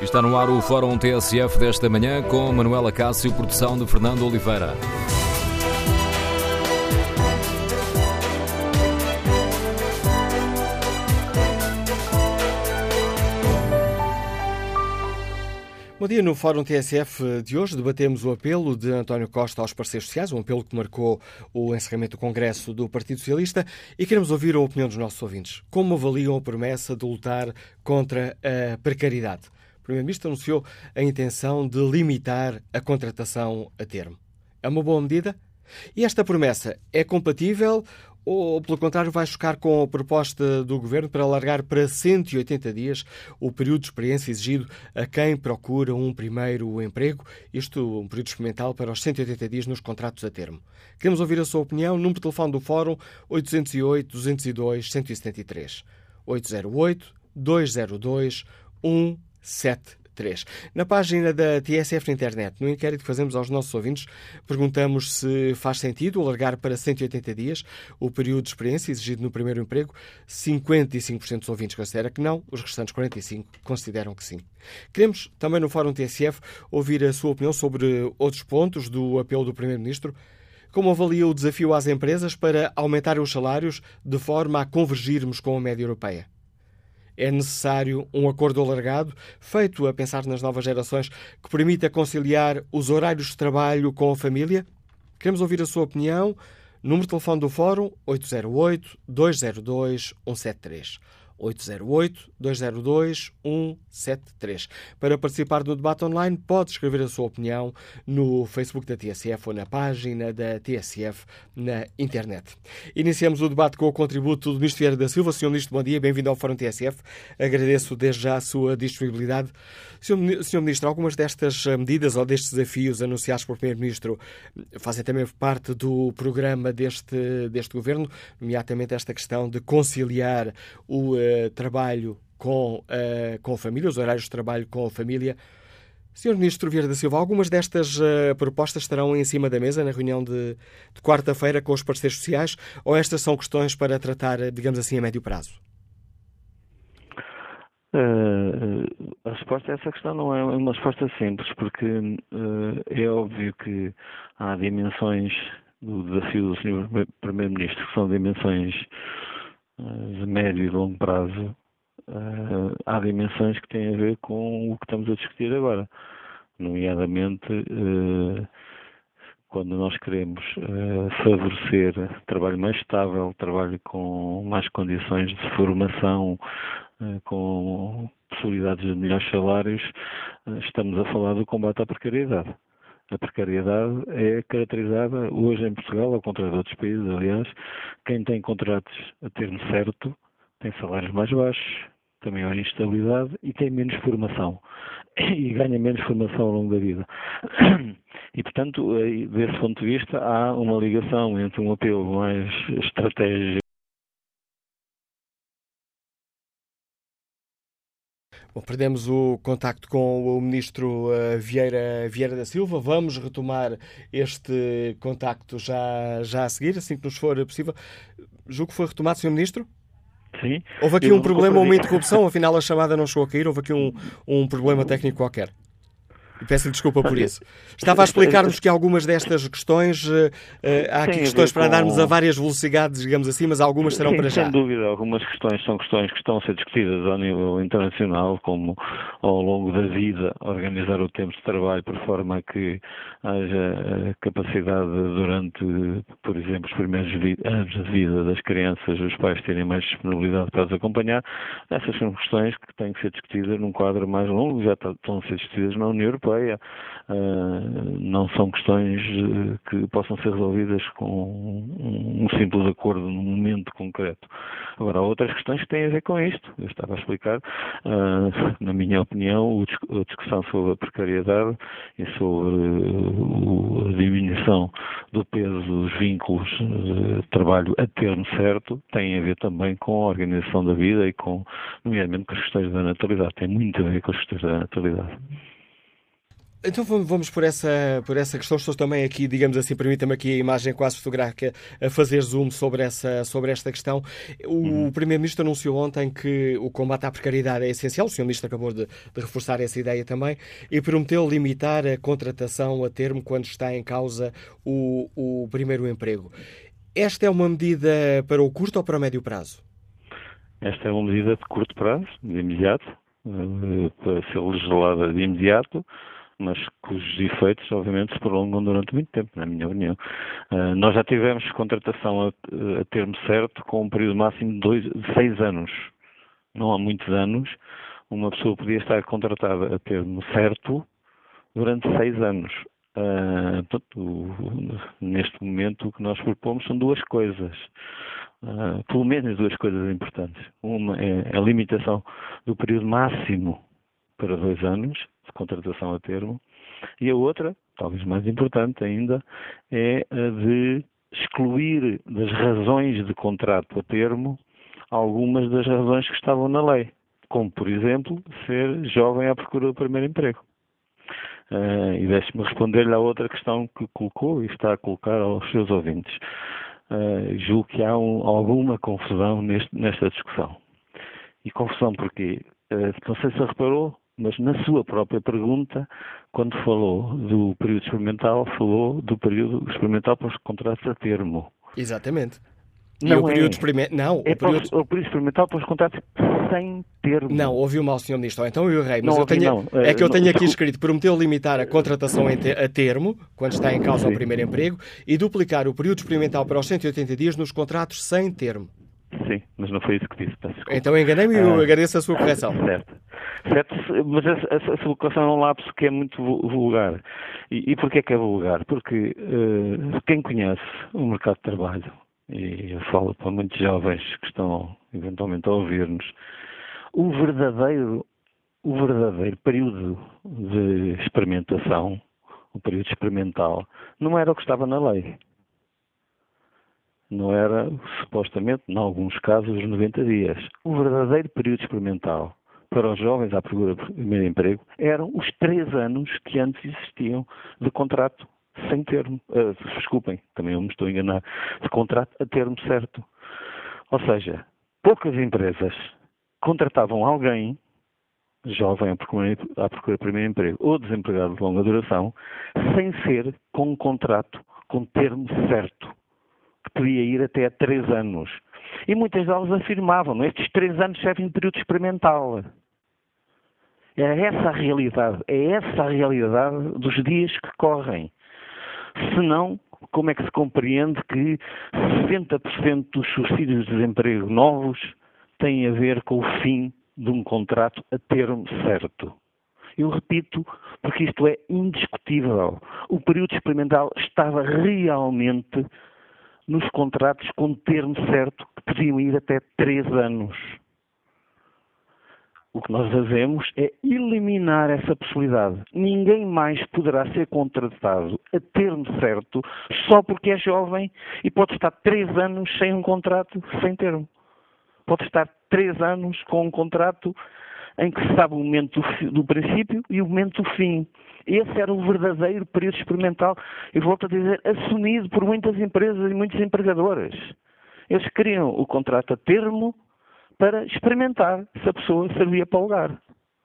Está no ar o Fórum TSF desta manhã com Manuela Cássio, produção de Fernando Oliveira. Bom dia. No Fórum TSF de hoje debatemos o apelo de António Costa aos parceiros sociais, um apelo que marcou o encerramento do Congresso do Partido Socialista e queremos ouvir a opinião dos nossos ouvintes. Como avaliam a promessa de lutar contra a precariedade? O Primeiro-Ministro anunciou a intenção de limitar a contratação a termo. É uma boa medida? E esta promessa é compatível ou, pelo contrário, vai chocar com a proposta do Governo para alargar para 180 dias o período de experiência exigido a quem procura um primeiro emprego, isto um período experimental para os 180 dias nos contratos a termo. Queremos ouvir a sua opinião. Número de telefone do Fórum 808-202-173. 808-202-173. 3. Na página da TSF na internet, no inquérito que fazemos aos nossos ouvintes, perguntamos se faz sentido alargar para 180 dias o período de experiência exigido no primeiro emprego. 55% dos ouvintes considera que não, os restantes 45% consideram que sim. Queremos também no Fórum TSF ouvir a sua opinião sobre outros pontos do apelo do Primeiro-Ministro. Como avalia o desafio às empresas para aumentar os salários de forma a convergirmos com a média europeia? É necessário um acordo alargado, feito a pensar nas novas gerações, que permita conciliar os horários de trabalho com a família? Queremos ouvir a sua opinião. Número de telefone do Fórum 808-202-173. 808-202-173. Para participar do debate online, pode escrever a sua opinião no Facebook da TSF ou na página da TSF na internet. Iniciamos o debate com o contributo do Ministro Vieira da Silva. Sr. Ministro, bom dia, bem-vindo ao Fórum TSF. Agradeço desde já a sua disponibilidade. Sr. Ministro, algumas destas medidas ou destes desafios anunciados pelo Primeiro-Ministro fazem também parte do programa deste, deste Governo, nomeadamente esta questão de conciliar o uh, trabalho com, uh, com a família, os horários de trabalho com a família. Sr. Ministro Vieira da Silva, algumas destas uh, propostas estarão em cima da mesa na reunião de, de quarta-feira com os parceiros sociais ou estas são questões para tratar, digamos assim, a médio prazo? Uh, a resposta a essa questão não é uma resposta simples, porque uh, é óbvio que há dimensões do desafio do Sr. Primeiro-Ministro que são dimensões de médio e longo prazo. há dimensões que têm a ver com o que estamos a discutir agora, nomeadamente quando nós queremos favorecer trabalho mais estável, trabalho com mais condições de formação, eh, com possibilidades de melhores salários, eh, estamos a falar do combate à precariedade. A precariedade é caracterizada hoje em Portugal, ao contrário de outros países, aliás, quem tem contratos a termo certo tem salários mais baixos, tem maior instabilidade e tem menos formação. E ganha menos formação ao longo da vida. E, portanto, desse ponto de vista, há uma ligação entre um apelo mais estratégico Bom, perdemos o contacto com o ministro uh, Vieira, Vieira da Silva. Vamos retomar este contacto já, já a seguir, assim que nos for possível. Julgo que foi retomado, Sr. Ministro? Sim. Houve aqui um problema, uma interrupção, afinal a chamada não chegou a cair, houve aqui um, um problema técnico qualquer. Peço-lhe desculpa por isso. Estava a explicar-nos que algumas destas questões, uh, há aqui questões para andarmos a várias velocidades, digamos assim, mas algumas serão Sim, para já. Sem dúvida, algumas questões são questões que estão a ser discutidas ao nível internacional, como ao longo da vida organizar o tempo de trabalho por forma que haja capacidade durante, por exemplo, os primeiros anos de vida das crianças, os pais terem mais disponibilidade para as acompanhar. Essas são questões que têm que ser discutidas num quadro mais longo, já estão a ser discutidas na União Europeia Europeia, uh, não são questões eh, que possam ser resolvidas com um, simples acordo num momento concreto. Agora, há outras questões que têm a ver com isto. Eu estava a explicar, uh, na minha opinião, a discussão sobre a precariedade e sobre a diminuição do peso dos vínculos de trabalho a termo certo tem a ver também com a organização da vida e com, nomeadamente, com as questões da natalidade. Tem muito a ver com as questões da natalidade. Então vamos por essa, por essa questão. Estou também aqui, digamos assim, permita-me aqui a imagem quase fotográfica a fazer zoom sobre, essa, sobre esta questão. O uhum. Primeiro-Ministro anunciou ontem que o combate à precariedade é essencial. O Sr. Ministro acabou de, de, reforçar essa ideia também e prometeu limitar a contratação a termo quando está em causa o, o primeiro emprego. Esta é uma medida para o curto ou para o médio prazo? Esta é uma medida de curto prazo, de imediato, eh, para ser legislada de imediato mas cujos efeitos, obviamente, se prolongam durante muito tempo, na minha opinião. Uh, nós já tivemos contratação a, a, termo certo com um período máximo de, dois, de seis anos. Não há muitos anos, uma pessoa podia estar contratada a termo certo durante seis anos. Uh, portanto, neste momento, o que nós propomos são duas coisas. Uh, pelo menos duas coisas importantes. Uma é a limitação do período máximo para dois anos de contratação a termo, e a outra, talvez mais importante ainda, é a de excluir das razões de contrato a termo algumas das razões que estavam na lei, como, por exemplo, ser jovem à procura do primeiro emprego. Uh, e deixe-me responder-lhe à outra questão que colocou e está a colocar aos seus ouvintes. Uh, julgo que há um, alguma confusão neste, nesta discussão. E confusão porquê? Uh, não sei se reparou, mas na sua própria pergunta, quando falou do período experimental, falou do período experimental para os contratos a termo. Exatamente. Não, o período é. Não, é o período... o período experimental para os contratos sem termo. Não, ouviu mal, Sr. Ministro. Então eu errei. Mas não, eu tenho... não. é que eu tenho aqui escrito: prometeu limitar a contratação a termo, quando está em causa Sim. o primeiro emprego, e duplicar o período experimental para os 180 dias nos contratos sem termo. Mas não foi isso que disse. Então enganei-me e eu ah, agradeço a sua correção. Certo. certo mas essa, essa colocação é um lapso que é muito vulgar. E, e porquê que é vulgar? Porque uh, quem conhece o mercado de trabalho, e eu falo para muitos jovens que estão eventualmente a ouvir-nos, o verdadeiro, o verdadeiro período de experimentação, o período experimental, não era o que estava na lei não era, supostamente, em alguns casos, os 90 dias. O verdadeiro período experimental para os jovens à procura de primeiro emprego eram os três anos que antes existiam de contrato sem termo. Uh, desculpem, também eu me estou a enganar, de contrato a termo certo. Ou seja, poucas empresas contratavam alguém jovem à procura, à procura de primeiro emprego ou desempregado de longa duração sem ser com um contrato com termo certo que podia ir até três anos. E muitas delas afirmavam, estes três anos servem de período experimental. É essa a realidade, é essa a realidade dos dias que correm. Senão, como é que se compreende que 60% dos subsídios de desemprego novos têm a ver com o fim de um contrato a termo certo? Eu repito, porque isto é indiscutível. O período experimental estava realmente nos contratos com termo certo que podiam ir até três anos. O que nós fazemos é eliminar essa possibilidade. Ninguém mais poderá ser contratado a termo certo só porque é jovem e pode estar três anos sem um contrato sem termo. Pode estar três anos com um contrato em que se sabe o momento do, do princípio e o momento do fim. Esse era o verdadeiro período experimental, e volto a dizer, assumido por muitas empresas e muitos empregadores. Eles queriam o contrato a termo para experimentar se a pessoa servia para o lugar.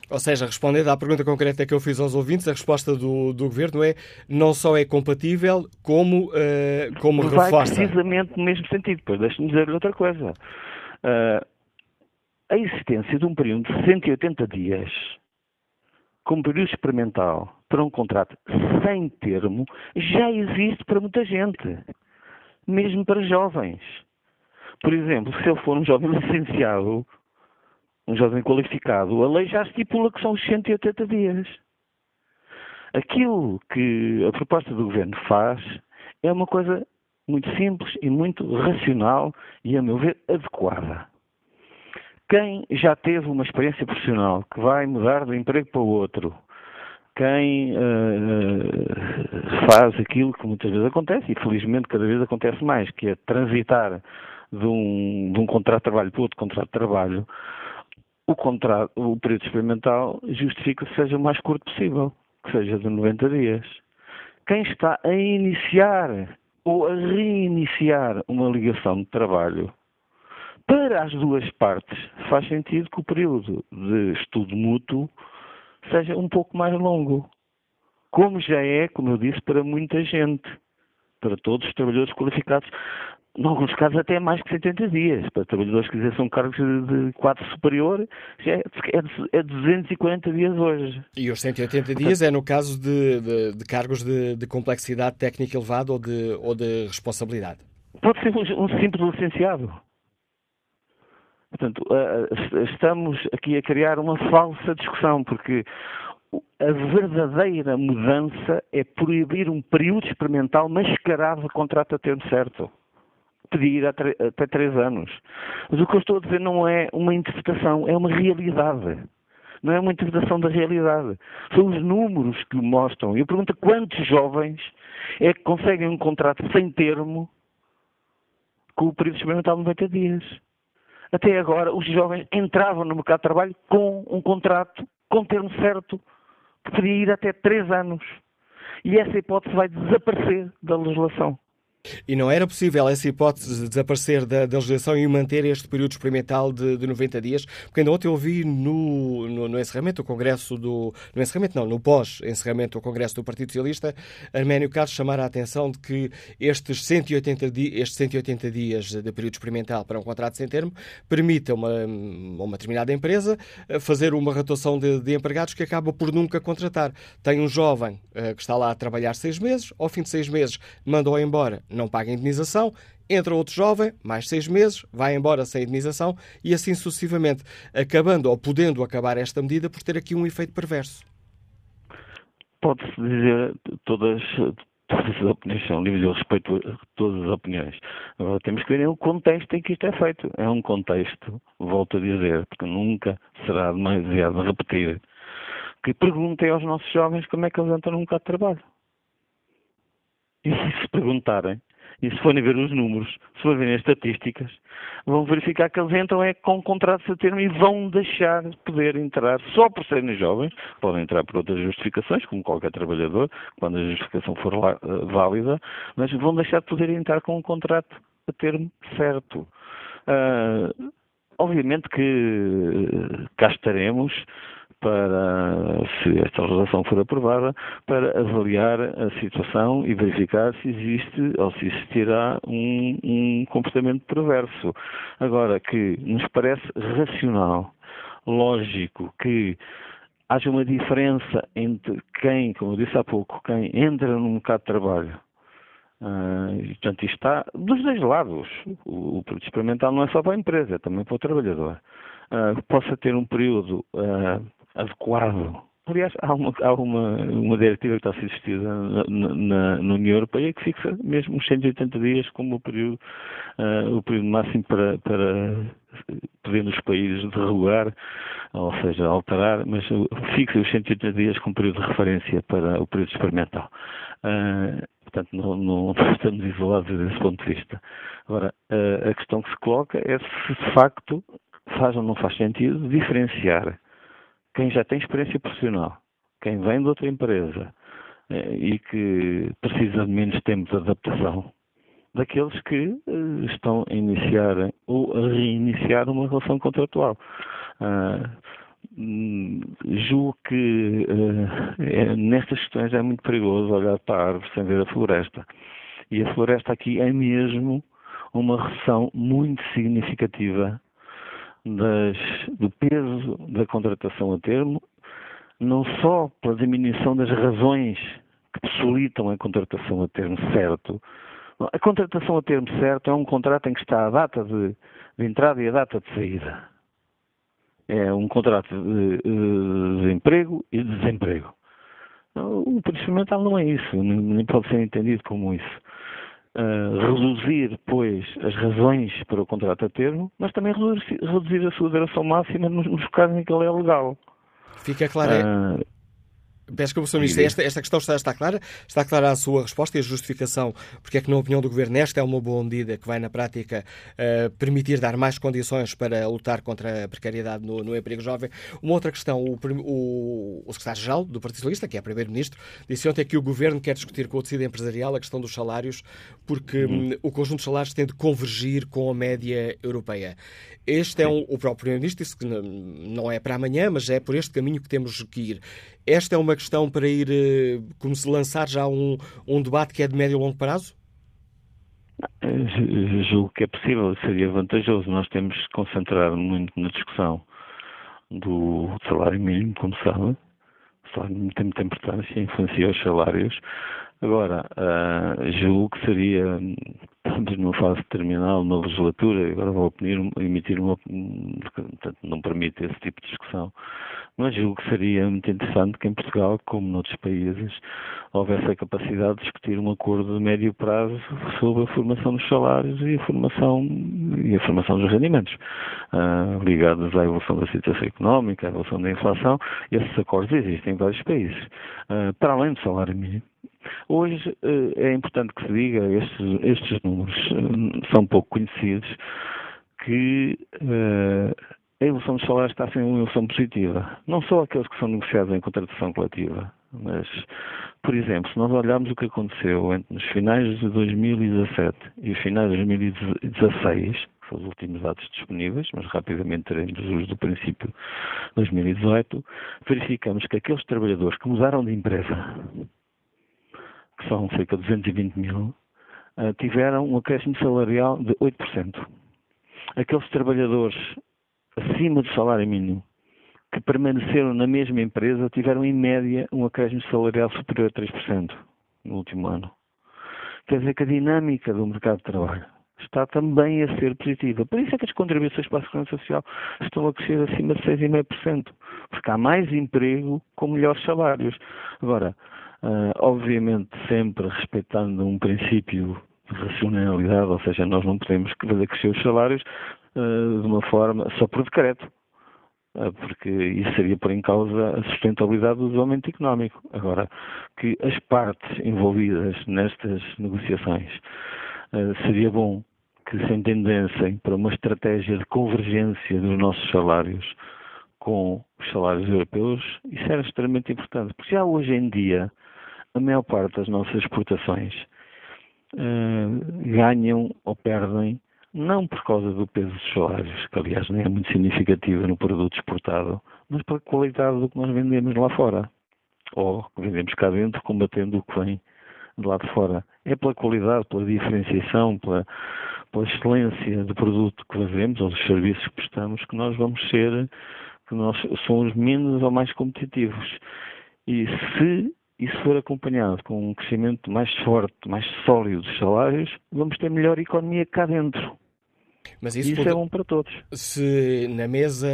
Ou seja, respondendo à pergunta concreta que eu fiz aos ouvintes, a resposta do, do Governo é não só é compatível, como, uh, como Vai reforça. precisamente no mesmo sentido. Pois deixe-me dizer outra coisa. Uh, a existência de um período de 180 dias como período experimental para um contrato sem termo já existe para muita gente, mesmo para jovens. Por exemplo, se eu for um jovem licenciado, um jovem qualificado, a lei já estipula que são os 180 dias. Aquilo que a proposta do governo faz é uma coisa muito simples e muito racional e, a meu ver, adequada. Quem já teve uma experiência profissional que vai mudar de um emprego para o outro, quem uh, faz aquilo que muitas vezes acontece, e felizmente cada vez acontece mais, que é transitar de um, de um contrato de trabalho para outro contrato de trabalho, o, contrato, o período experimental justifica que seja o mais curto possível, que seja de 90 dias. Quem está a iniciar ou a reiniciar uma ligação de trabalho, para as duas partes, faz sentido que o período de estudo mútuo seja um pouco mais longo. Como já é, como eu disse, para muita gente, para todos os trabalhadores qualificados em alguns casos até mais que 70 dias. Para trabalhadores que exerçam cargos de, quadro superior, já é, é, 240 é dias hoje. E os 180 dias é no caso de, de, de cargos de, de, complexidade técnica elevada ou de, ou de responsabilidade? Pode ser um, um simples licenciado. Portanto, estamos aqui a criar uma falsa discussão, porque a verdadeira mudança é proibir um período experimental mascarado de contrato a termo certo pedir até três anos. Mas o que eu estou a dizer não é uma interpretação, é uma realidade. Não é uma interpretação da realidade. São os números que o mostram. Eu pergunto quantos jovens é que conseguem um contrato sem termo com o período experimental de 90 dias. Até agora, os jovens entravam no mercado de trabalho com um contrato com termo certo, que podia ir até três anos. E essa hipótese vai desaparecer da legislação. E não era possível essa hipótese de desaparecer da, da legislação e manter este período experimental de, de 90 dias? Porque ainda ontem eu ouvi no, no, no, encerramento do Congresso do. No encerramento, não, no pós-encerramento do Congresso do Partido Socialista, Arménio Carlos chamar a atenção de que estes 180, di, estes 180 dias de período experimental para um contrato sem termo permita uma, uma determinada empresa eh, fazer uma rotação de, de empregados que acaba por nunca contratar. Tem um jovem uh, que está lá a trabalhar seis meses, ao fim de seis meses manda-o embora não paga indenização, entra outro jovem, mais seis meses, vai embora sem indenização e assim sucessivamente, acabando ou podendo acabar esta medida por ter aqui um efeito perverso. Pode-se dizer todas, todas as opiniões são livres, eu respeito todas as opiniões. Agora temos que ver o contexto em que isto é feito. É um contexto, volto a dizer, porque nunca será demasiado repetir, que perguntem aos nossos jovens como é que eles entram num mercado de trabalho. E se perguntarem, e se forem ver os números, se forem as estatísticas, vão verificar que eles entram é com contratos a termo e vão deixar de poder entrar só por serem jovens, podem entrar por outras justificações, como qualquer trabalhador, quando a justificação for eh, válida, mas vão deixar de poder entrar com um contrato a termo certo. Uh, obviamente que eh, cá estaremos para, se esta legislação for aprovada, para avaliar a situação e verificar se existe ou se existirá um, um comportamento perverso. Agora, que nos parece racional, lógico, que haja uma diferença entre quem, como eu disse há pouco, quem entra no mercado de trabalho Uh, e, portanto, isto está dos dois lados. O, o produto experimental não é só para a empresa, é também para o trabalhador. Uh, possa ter um período uh, adequado. Aliás, há uma, há uma, uma diretiva que está a ser discutida na, na, na, União Europeia que fixa mesmo os 180 dias como o período, uh, o período máximo para, para podendo os países derrogar, ou seja, alterar, mas fixa os 180 dias como período de referência para o período experimental. Uh, portanto, não, não, estamos isolados desse ponto de vista. Agora, uh, a questão que se coloca é se de facto faz ou não faz sentido diferenciar quem já tem experiência profissional, quem vem de outra empresa eh, e que precisa de menos tempo de adaptação, daqueles que eh, estão a iniciar ou a reiniciar uma relação contratual. Uh, julgo que uh, é, nestas questões é muito perigoso olhar para a árvore sem ver a floresta. E a floresta aqui é mesmo uma redução muito significativa das, do peso da contratação a termo, não só pela diminuição das razões que possibilitam a contratação a termo certo. A contratação a termo certo é um contrato em que está a data de, de entrada e a data de saída. É um contrato de, de emprego e de desemprego. O período não é isso, nem pode ser entendido como isso reduzir, pois, as razões para o contrato a termo, mas também reduzir, reduzir a sua duração máxima nos, nos, casos em que ele é legal. Fica claro. Uh, Peço que o Sr. Ministro, esta, esta questão está, está, clara? Está clara a sua resposta e a justificação porque é que, na opinião do Governo, esta é uma boa medida que vai, na prática, uh, permitir dar mais condições para lutar contra a precariedade no, no emprego jovem. Uma outra questão, o, o, o secretário-geral do Partido Socialista, que é Primeiro-Ministro, disse ontem que o Governo quer discutir com o tecido empresarial a questão dos salários, porque uhum. um, o conjunto de salários tem de convergir com a média europeia. Este é um, o próprio Primeiro-Ministro disse que não é para amanhã, mas é por este caminho que temos que ir. Esta é uma questão para ir, eh, como se lançar já um, um debate que é de médio e longo prazo? Julgo que é possível, seria vantajoso. Nós temos que concentrar muito na discussão do salário mínimo, como sabe. O salário mínimo tem muita importância, influencia os salários. Agora, uh, julgo que seria, estamos numa fase terminal, uma legislatura, agora vou emitir uma, portanto, não permite esse tipo de discussão, mas julgo que seria muito interessante que em Portugal, como noutros países, houvesse a capacidade de discutir um acordo de médio prazo sobre a formação dos salários e a formação, e a formação dos rendimentos, uh, ligados à evolução da situação económica, à evolução da inflação. Esses acordos existem em vários países, uh, para além do salário mínimo. Hoje eh, é importante que se diga, estes, estes números eh, são pouco conhecidos, que uh, a evolução dos salários está a uma evolução positiva. Não só aqueles que são negociados em contratação coletiva, mas, por exemplo, se nós olharmos o que aconteceu entre os finais de 2017 e os finais de 2016, que são os últimos dados disponíveis, mas rapidamente teremos os do princípio de 2018, verificamos que aqueles trabalhadores que mudaram de empresa que são cerca de 220 mil, eh, tiveram um acréscimo salarial de 8%. Aqueles trabalhadores acima do salário mínimo que permaneceram na mesma empresa tiveram, em média, um acréscimo salarial superior a 3% no último ano. Quer dizer que a dinâmica do mercado de trabalho está também a ser positiva. Por isso é que as contribuições para a Segurança Social estão a crescer acima de 6,5%, porque há mais emprego com melhores salários. Agora, Uh, obviamente sempre respeitando um princípio de racionalidade, ou seja, nós não podemos fazer crescer os salários uh, de uma forma só por decreto, uh, porque isso seria por em causa a sustentabilidade do desenvolvimento económico. Agora, que as partes envolvidas nestas negociações seria bom que se entendessem para uma estratégia de convergência dos nossos salários com os salários europeus, isso era extremamente importante, porque já hoje em dia a maior parte das nossas exportações uh, ganham ou perdem não por causa do peso dos salários, que aliás nem é muito significativa no produto exportado, mas pela qualidade do que nós vendemos lá fora. Ou vendemos cá dentro combatendo o que vem de lá de fora. É pela qualidade, pela diferenciação, pela, pela excelência do produto que fazemos ou dos serviços que prestamos que nós vamos ser, que nós somos menos ou mais competitivos. E se e se for acompanhado com um crescimento mais forte, mais sólido dos salários, vamos ter melhor economia cá dentro. Mas isso, isso pode... é bom para todos. Se na mesa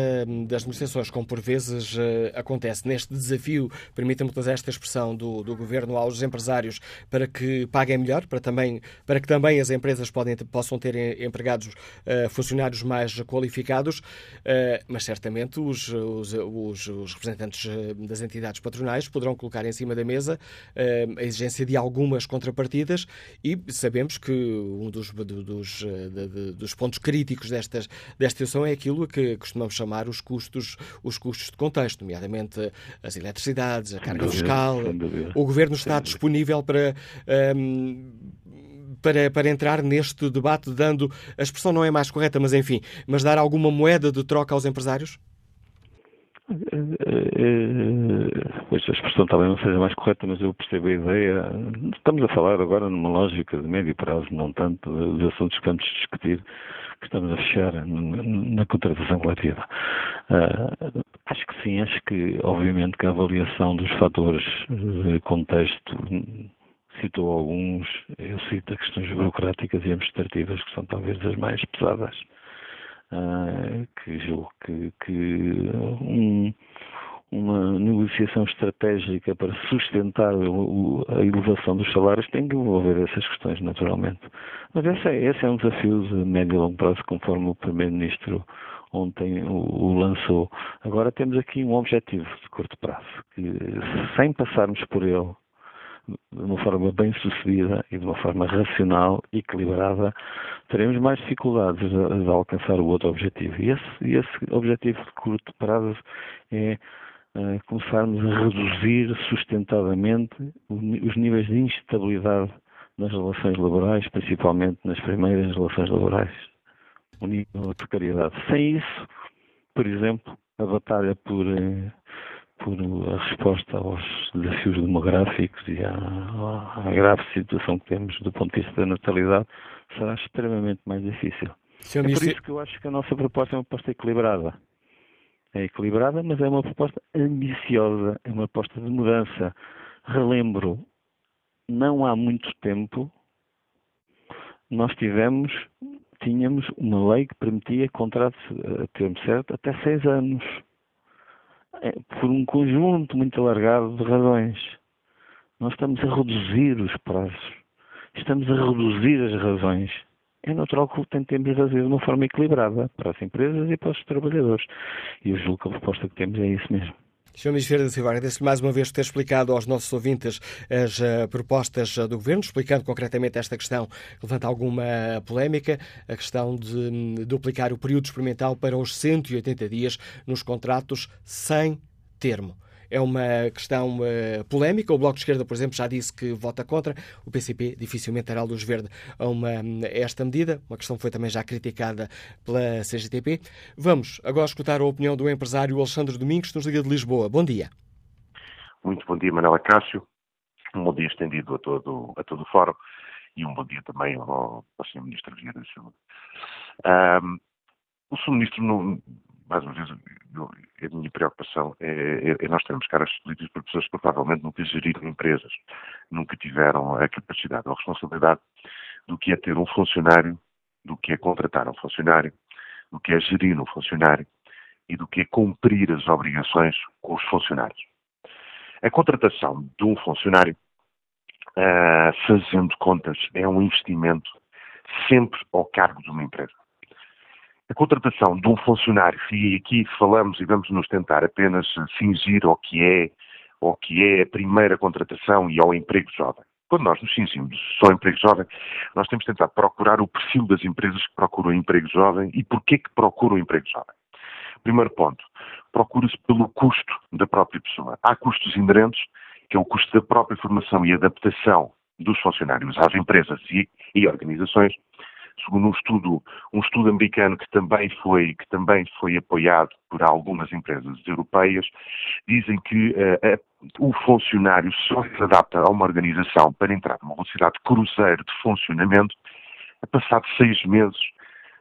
das negociações, como por vezes uh, acontece, neste desafio, permita-me utilizar esta expressão do, do Governo aos empresários para que paguem melhor, para, também, para que também as empresas podem, possam ter empregados uh, funcionários mais qualificados, uh, mas certamente os, os, os, os, representantes das entidades patronais poderão colocar em cima da mesa a exigência de algumas contrapartidas e sabemos que um dos, dos, dos pontos críticos destas, desta situação é aquilo que costumamos chamar os custos, os custos de contexto, nomeadamente as eletricidades, a carga fiscal. O governo está disponível para. Um, para, para entrar neste debate, dando a expressão não é mais correta, mas enfim, mas dar alguma moeda de troca aos empresários? Pois a expressão talvez não seja mais correta, mas eu percebo a ideia. Estamos a falar agora numa lógica de médio prazo, não tanto dos assuntos que vamos discutir que estamos a fechar na contratação coletiva. Uh, acho que sim, acho que obviamente que a avaliação dos fatores de contexto citou alguns, eu cito as questões burocráticas e administrativas que são talvez as mais pesadas. Uh, que julgo que, que um, uma negociação estratégica para sustentar a elevação dos salários tem que envolver essas questões, naturalmente. Mas esse é, esse é um desafio de médio e longo prazo, conforme o Primeiro-Ministro ontem o, lançou. Agora temos aqui um objetivo de curto prazo, que sem passarmos por ele de uma forma bem sucedida e de uma forma racional, equilibrada, teremos mais dificuldades de, de alcançar o outro objetivo. E esse, esse objetivo de curto prazo é uh, começarmos a reduzir sustentadamente os níveis de instabilidade nas relações laborais, principalmente nas primeiras relações laborais, o nível de precariedade. Sem isso, por exemplo, a batalha por, eh, por a resposta aos desafios demográficos e à, à, grave situação que temos do ponto de vista da natalidade será extremamente mais difícil. é por isso que eu acho que a nossa proposta é uma proposta equilibrada. É equilibrada, mas é uma proposta ambiciosa, é uma proposta de mudança. Relembro, não há muito tempo, nós tivemos, tínhamos uma lei que permitia contratos a termo certo até seis anos. É, por um conjunto muito alargado de razões. Nós estamos a reduzir os prazos. Estamos a reduzir as razões. É natural que tentemos reduzir de uma forma equilibrada para as empresas e para os trabalhadores. E eu julgo que a proposta que temos é isso mesmo. Sr. Ministro da Silva, agradeço-lhe mais uma vez ter explicado aos nossos ouvintes as uh, propostas uh, do Governo, explicando concretamente esta questão que levanta alguma polémica, a questão de um, duplicar o período experimental para os 180 dias nos contratos sem termo é uma questão uh, polémica. O Bloco de Esquerda, por exemplo, já disse que vota contra. O PCP dificilmente terá luz verde a, uma, a esta medida. Uma questão que foi também já criticada pela CGTP. Vamos agora escutar a opinião do empresário Alexandre Domingos, que nos liga de Lisboa. Bom dia. Muito bom dia, Manuela Cássio. Um bom dia estendido a todo, a todo o fórum e um bom dia também ao, ao Sr. Ministro Vieira da Saúde. Um, o Sr. Ministro, não, mais uma vez, a minha preocupação é, é, é nós termos caras políticos por pessoas que provavelmente nunca geriram empresas, nunca tiveram a capacidade ou a responsabilidade do que é ter um funcionário, do que é contratar um funcionário, do que é gerir um funcionário e do que é cumprir as obrigações com os funcionários. A contratação de um funcionário, uh, fazendo contas, é um investimento sempre ao cargo de uma empresa. A contratação de um funcionário, e aqui falamos e vamos nos tentar apenas fingir ao que é, ao que é a primeira contratação e ao emprego jovem. Quando nós nos cingimos só emprego jovem, nós temos de tentar procurar o perfil das empresas que procuram emprego jovem e porquê que procuram emprego jovem. Primeiro ponto, procura-se pelo custo da própria pessoa. Há custos inerentes, que é o custo da própria formação e adaptação dos funcionários às empresas e, e organizações, segundo um estudo, um estudo americano que também foi, que também foi apoiado por algumas empresas europeias, dizem que uh, o funcionário só se adapta a uma organização para entrar numa velocidade cruzeiro de funcionamento a passar de seis meses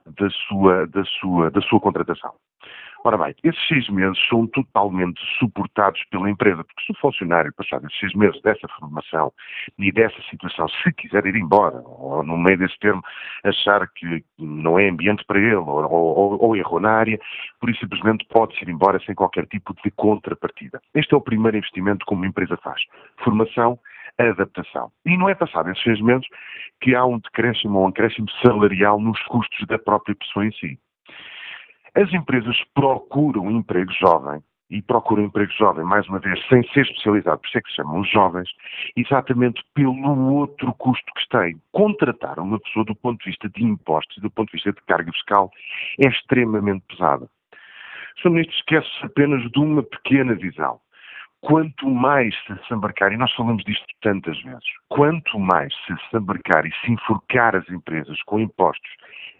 da sua, da sua, da sua contratação. Ora bem, esses seis meses são totalmente suportados pela empresa, porque se o funcionário passar esses seis meses dessa formação e dessa situação, se quiser ir embora, ou no meio desse termo achar que não é ambiente para ele, ou, ou, ou errou na área, por isso simplesmente pode ir embora sem qualquer tipo de contrapartida. Este é o primeiro investimento que uma empresa faz. Formação, adaptação. E não é passado esses seis meses que há um decréscimo ou um acréscimo salarial nos custos da própria pessoa em si. As empresas procuram emprego jovem e procuram emprego jovem, mais uma vez, sem ser especializado, por isso é que se chamam jovens, exatamente pelo outro custo que têm. Contratar uma pessoa do ponto de vista de impostos do ponto de vista de carga fiscal é extremamente pesada. O Sr. Ministro esquece apenas de uma pequena visão quanto mais se embarcar, e nós falamos disto tantas vezes, quanto mais se embarcar e se enforcar as empresas com impostos,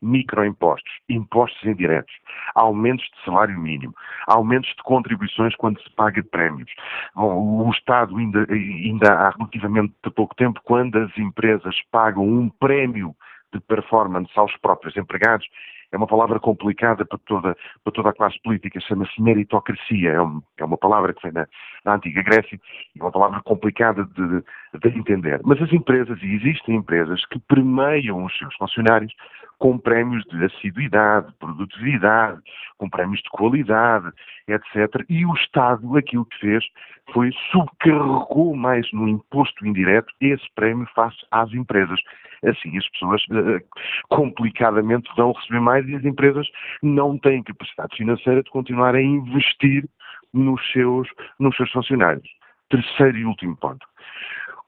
microimpostos, impostos indiretos, aumentos de salário mínimo, aumentos de contribuições quando se paga prémios. O Estado, ainda, ainda há relativamente pouco tempo, quando as empresas pagam um prémio de performance aos próprios empregados, é uma palavra complicada para toda, para toda a classe política, chama-se meritocracia, é, um, é, uma palavra que vem da, da antiga Grécia, é uma palavra complicada de, de, entender. Mas as empresas, e existem empresas que premiam os seus funcionários com prémios de assiduidade, de produtividade, com prémios de qualidade, etc. E o Estado aquilo que fez foi subcarregou mais no imposto indireto esse prémio face às empresas. Assim, as pessoas uh, complicadamente vão receber mais e as empresas não têm capacidade financeira de continuar a investir nos seus, nos seus funcionários. Terceiro e último ponto.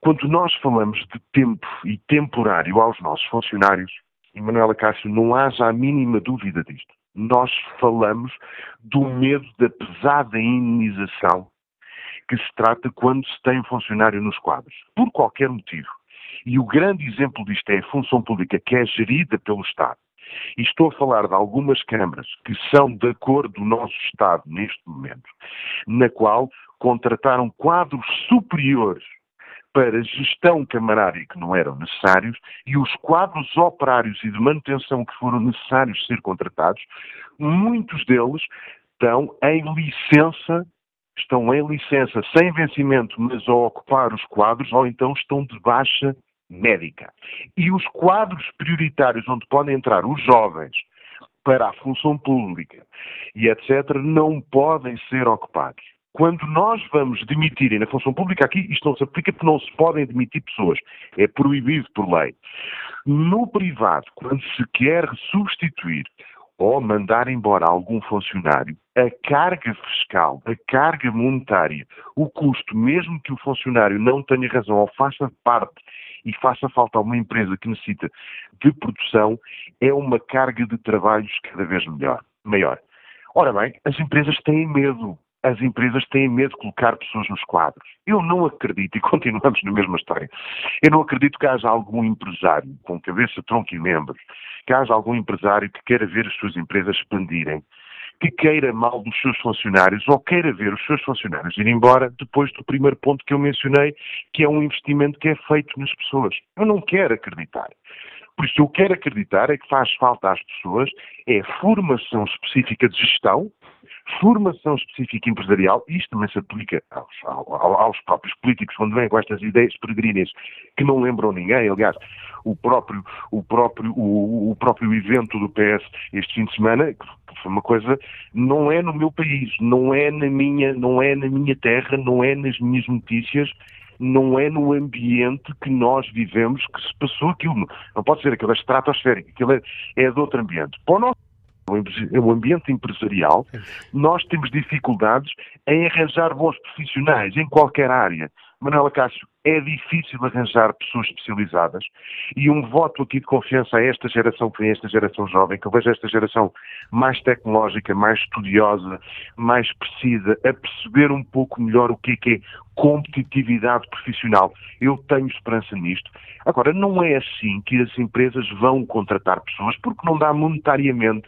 Quando nós falamos de tempo e temporário aos nossos funcionários, e Manuela Cássio, não haja a mínima dúvida disto. Nós falamos do medo da pesada indenização que se trata quando se tem um funcionário nos quadros, por qualquer motivo. E o grande exemplo disto é a função pública, que é gerida pelo Estado. E estou a falar de algumas câmaras que são da cor do nosso Estado neste momento, na qual contrataram quadros superiores para gestão camarária que não eram necessários e os quadros operários e de manutenção que foram necessários ser contratados, muitos deles estão em licença, estão em licença sem vencimento, mas a ocupar os quadros, ou então estão de baixa médica. E os quadros prioritários onde podem entrar os jovens para a função pública e etc., não podem ser ocupados. Quando nós vamos demitir, e na função pública aqui isto não se aplica porque não se podem demitir pessoas, é proibido por lei. No privado, quando se quer substituir ou mandar embora algum funcionário, a carga fiscal, a carga monetária, o custo, mesmo que o funcionário não tenha razão ou faça parte e faça falta a uma empresa que necessita de produção, é uma carga de trabalhos cada vez melhor, maior. Ora bem, as empresas têm medo. As empresas têm medo de colocar pessoas nos quadros. Eu não acredito, e continuamos na mesma história, eu não acredito que haja algum empresário com cabeça, tronco e membros, que haja algum empresário que queira ver as suas empresas expandirem, que queira mal dos seus funcionários ou queira ver os seus funcionários ir embora depois do primeiro ponto que eu mencionei, que é um investimento que é feito nas pessoas. Eu não quero acreditar. Por isso, eu quero acreditar é que faz falta às pessoas é formação específica de gestão, formação específica empresarial, isto também se aplica aos, aos, próprios políticos quando vêm com estas ideias peregrinas que não lembram ninguém. Aliás, o próprio, o próprio, o, o próprio evento do PS este fim de semana, que foi uma coisa, não é no meu país, não é na minha, não é na minha terra, não é nas minhas notícias, não é no ambiente que nós vivemos que se passou aquilo. Não pode ser aquilo é estratosférico, aquilo é, é de outro ambiente. Para o nosso o ambiente empresarial, nós temos dificuldades em arranjar bons profissionais em qualquer área. Manuela Cássio, é difícil arranjar pessoas especializadas e um voto aqui de confiança a esta geração que vem, esta geração jovem, que eu vejo esta geração mais tecnológica, mais estudiosa, mais precisa, a perceber um pouco melhor o que é, que é competitividade profissional. Eu tenho esperança nisto. Agora, não é assim que as empresas vão contratar pessoas, porque não dá monetariamente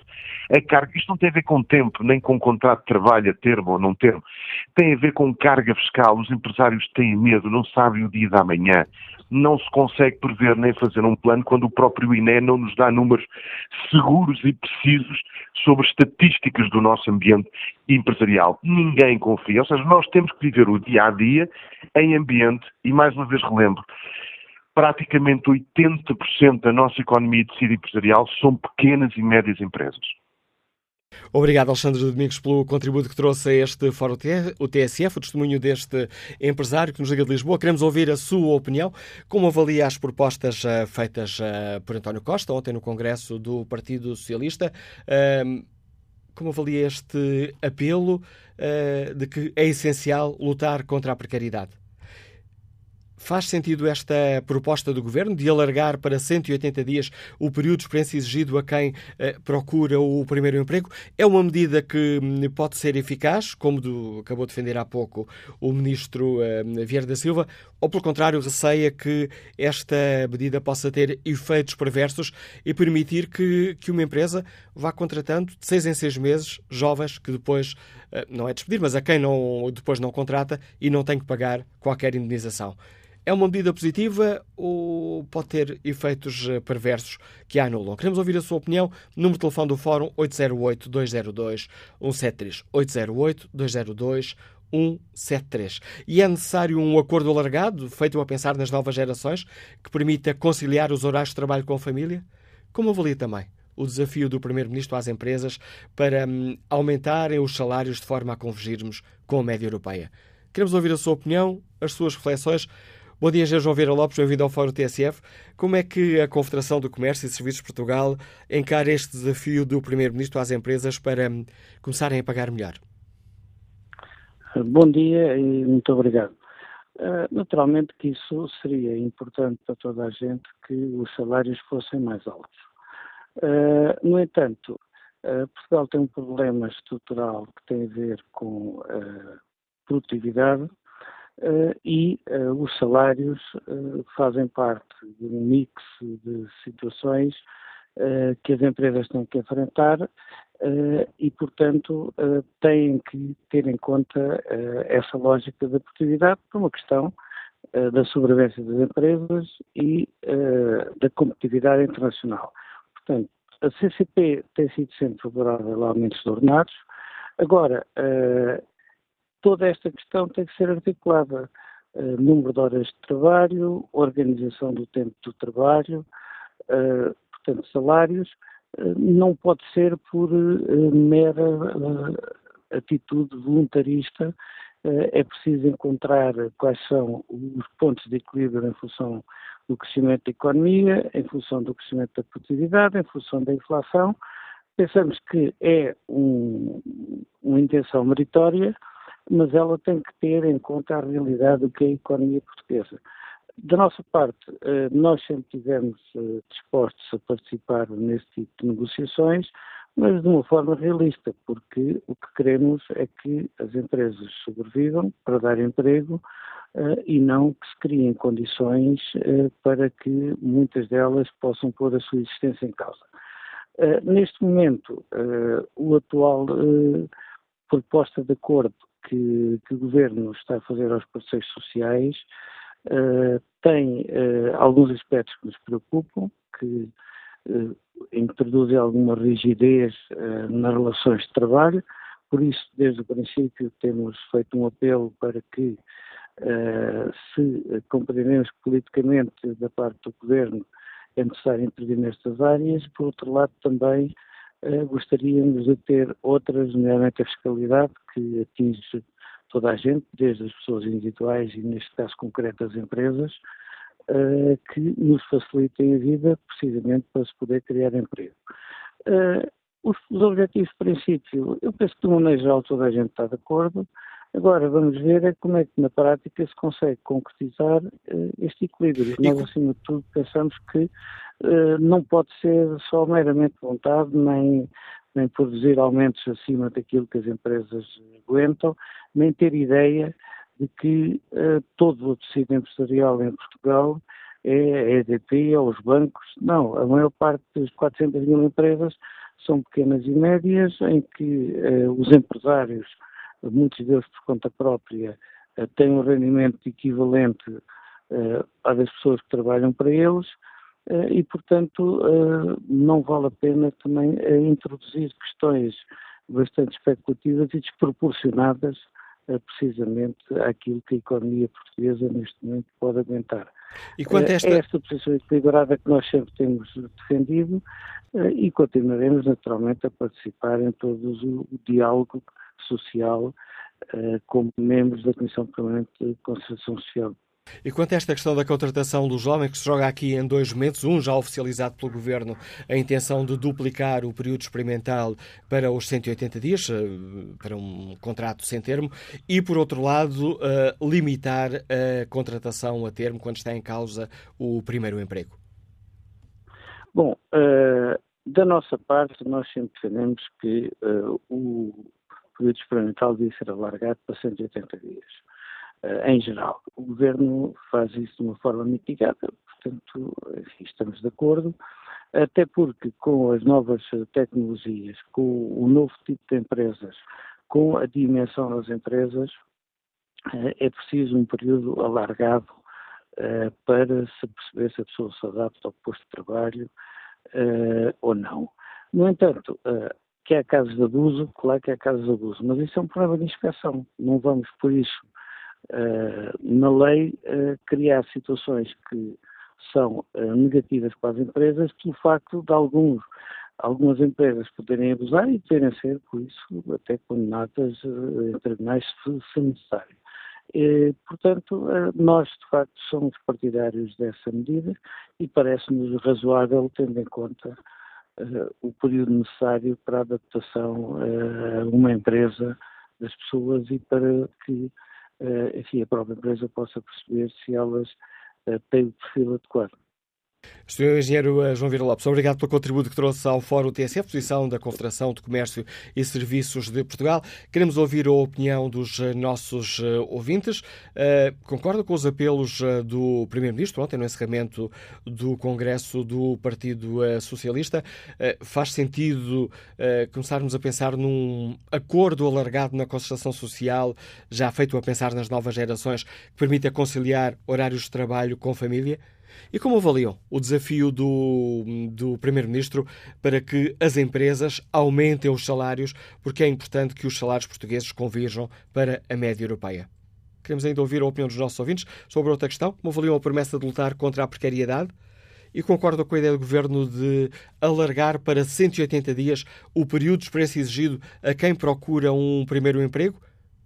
a carga. Isto não tem a ver com tempo, nem com contrato de trabalho, a termo ou não termo. Tem a ver com carga fiscal. Os empresários têm medo, não sabem dia da manhã. Não se consegue prever nem fazer um plano quando o próprio INE não nos dá números seguros e precisos sobre estatísticas do nosso ambiente empresarial. Ninguém confia. Ou seja, nós temos que viver o dia a dia em ambiente, e mais uma vez relembro, praticamente 80% da nossa economia de tecido empresarial são pequenas e médias empresas. Obrigado, Alexandre Domingos, pelo contributo que trouxe a este Fórum o TSF, o testemunho deste empresário que nos liga de Lisboa. Queremos ouvir a sua opinião. Como avalia as propostas uh, feitas uh, por António Costa ontem no Congresso do Partido Socialista? Uh, como avalia este apelo eh, de que é essencial lutar contra a precariedade? Faz sentido esta proposta do Governo de alargar para 180 dias o período de experiência exigido a quem eh, procura o primeiro emprego? É uma medida que hum, pode ser eficaz, como do, acabou de defender há pouco o Ministro eh, Vieira da Silva, ou, pelo contrário, receia que esta medida possa ter efeitos perversos e permitir que, que uma empresa vá contratando de seis em seis meses jovens que depois, eh, não é despedir, mas a quem não, depois não contrata e não tem que pagar qualquer indenização? É uma medida positiva ou pode ter efeitos eh, perversos que a anulam? Queremos ouvir a sua opinião. Número de telefone do Fórum 808-202-173. 808-202-173. E é necessário um acordo alargado, feito a pensar nas novas gerações, que permita conciliar os horários de trabalho com a família? Como avalia também o desafio do Primeiro-Ministro às empresas para hum, aumentarem os salários de forma a convergirmos com a média europeia. Queremos ouvir a sua opinião, as suas reflexões. Bom dia, João Vieira Lopes, bem-vindo ao Fórum TSF. Como é que a Confederação do Comércio e Serviços de Portugal encara este desafio do Primeiro-Ministro às empresas para hum, começarem a pagar melhor? Bom dia e muito obrigado. Uh, naturalmente que isso seria importante para toda a gente que os salários fossem mais altos. Uh, no entanto, Portugal tem um problema estrutural que tem a ver com produtividade e uh, os salários uh, fazem parte de um mix de situações que as empresas têm que enfrentar e, portanto, têm que ter em conta essa lógica da produtividade por uma questão da sobrevivência das empresas e da competitividade internacional. Portanto, a CCP tem sido sempre favorável a aumentos de ordenados. Agora, toda esta questão tem que ser articulada. Uh, número de horas de trabalho, organização do tempo do trabalho, uh, portanto, salários, uh, não pode ser por mera atitude voluntarista. é preciso encontrar quais são os pontos de equilíbrio em função do crescimento da economia, em função do crescimento da produtividade, em função da inflação. Pensamos que é um, uma intenção meritória, mas ela tem que ter em conta a realidade do que é a economia portuguesa. Da nossa parte, eh, nós sempre estivemos eh, dispostos a participar nesse tipo de negociações, mas de uma forma realista, porque o que queremos é que as empresas sobrevivam para dar emprego uh, e não que se criem condições para que muitas delas possam pôr a sua existência em causa. Neste momento, o atual proposta de acordo que, que, o Governo está a fazer aos parceiros sociais uh, tem uh, alguns aspectos que nos preocupam, que uh, introduzem alguma rigidez nas relações de trabalho, por isso, desde o princípio, temos feito um apelo para que, se compreendemos politicamente da parte do Governo é necessário intervir nestas áreas, por outro lado, também gostaríamos de ter outras, nomeadamente a fiscalidade, que atinge toda a gente, desde as pessoas individuais e, neste caso concreto, as empresas, uh, que nos facilitem a vida precisamente para se poder criar emprego. Uh, os, os, objetivos de princípio, eu penso que de uma maneira geral toda a gente está de acordo, Agora, vamos ver é como é que na prática se consegue concretizar este equilíbrio. Nós, acima de tudo, pensamos que não pode ser só meramente vontade, nem, nem produzir aumentos acima daquilo que as empresas aguentam, nem ter ideia de que uh, todo o tecido empresarial em Portugal é a EDP ou os bancos. Não, a maior parte das 400 mil empresas são pequenas e médias, em que os empresários muitos deles por conta própria, eh, têm um rendimento equivalente eh, às das pessoas que trabalham para eles eh, e, portanto, não vale a pena também introduzir questões bastante especulativas e desproporcionadas precisamente àquilo que a economia portuguesa neste momento pode aguentar. E quanto a esta... É esta posição equilibrada que nós sempre temos defendido e continuaremos naturalmente a participar em todo o diálogo social como membros da Comissão Permanente de Concertação Social. E quanto a esta questão da contratação dos jovens, que se joga aqui em dois momentos, um já oficializado pelo Governo, a intenção de duplicar o período experimental para os 180 dias, eh, para um contrato sem termo, e, por outro lado, uh, limitar a contratação a termo quando está em causa o primeiro emprego? Bom, uh, da nossa parte, nós sempre defendemos que uh, o período experimental devia ser alargado para 180 dias, em geral. O Governo faz isso de uma forma mitigada, portanto, enfim, estamos de acordo, até porque com as novas tecnologias, com o novo tipo de empresas, com a dimensão das empresas, uh, é preciso um período alargado para se perceber se a pessoa se adapta ao posto de trabalho ou não. No entanto, que há casos de abuso, claro que há casos de abuso, mas isso é um problema de inspeção. Não vamos, por isso, na lei, uh, criar situações que são uh, negativas para as empresas pelo facto de alguns algumas empresas poderem abusar e poderem ser, por isso, até condenadas em tribunais se, se necessário. E, portanto, nós, de facto, somos partidários dessa medida e parece-nos razoável, tendo em conta uh, o período necessário para a adaptação uh, a uma empresa das pessoas e para que enfim, a própria empresa possa perceber se elas têm o perfil adequado. Sr. Engenheiro eh, João Vira Lopes, obrigado pelo contributo que trouxe ao Fórum TSF, posição da Confederação de Comércio e Serviços de Portugal. Queremos ouvir a opinião dos eh, nossos eh, ouvintes. Concorda com os apelos do Primeiro-Ministro ontem no encerramento do Congresso do Partido Socialista? Faz sentido começarmos a pensar num acordo alargado na concertação social, já feito a pensar nas novas gerações, que permita conciliar horários de trabalho com família? E como avaliam o desafio do, do Primeiro-Ministro para que as empresas aumentem os salários, porque é importante que os salários portugueses convirjam para a média europeia? Queremos ainda ouvir a opinião dos nossos ouvintes sobre outra questão. Como avaliam a promessa de lutar contra a precariedade? E concordam com a ideia do Governo de alargar para 180 dias o período de experiência exigido a quem procura um primeiro emprego?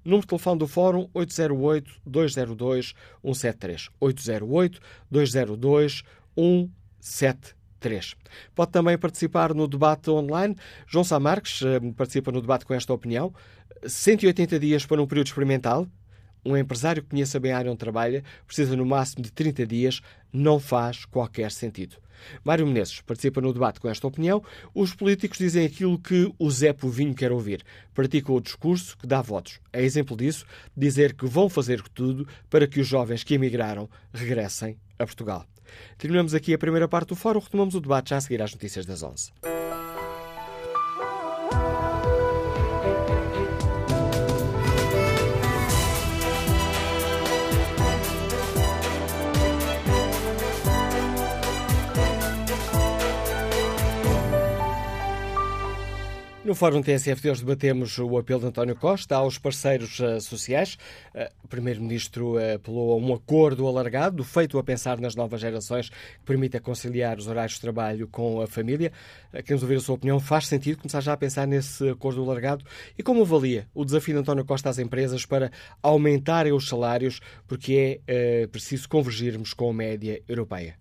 Número de telefone do Fórum 808-202-173. 808-202-173. Pode também participar no debate online. João Sá Marques eh, participa no debate com esta opinião. 180 dias para um período experimental. Um empresário que conheça bem a área onde trabalha precisa no máximo de 30 dias. Não faz qualquer sentido. Mário Menezes participa no debate com esta opinião. Os políticos dizem aquilo que o Zé Povinho quer ouvir. Praticam o discurso que dá votos. É exemplo disso dizer que vão fazer tudo para que os jovens que emigraram regressem a Portugal. Terminamos aqui a primeira parte do fórum. Retomamos o debate já a seguir às notícias das 11. No Fórum TSF de hoje debatemos o apelo de António Costa aos parceiros uh, sociais. Uh, o Primeiro-Ministro uh, apelou a um acordo alargado, feito a pensar nas novas gerações, que permita conciliar os horários de trabalho com a família. queremos ouvir a sua opinião. Faz sentido começar já a pensar nesse acordo alargado? E como avalia o desafio de António Costa às empresas para aumentarem os salários, porque é preciso convergirmos com a média europeia?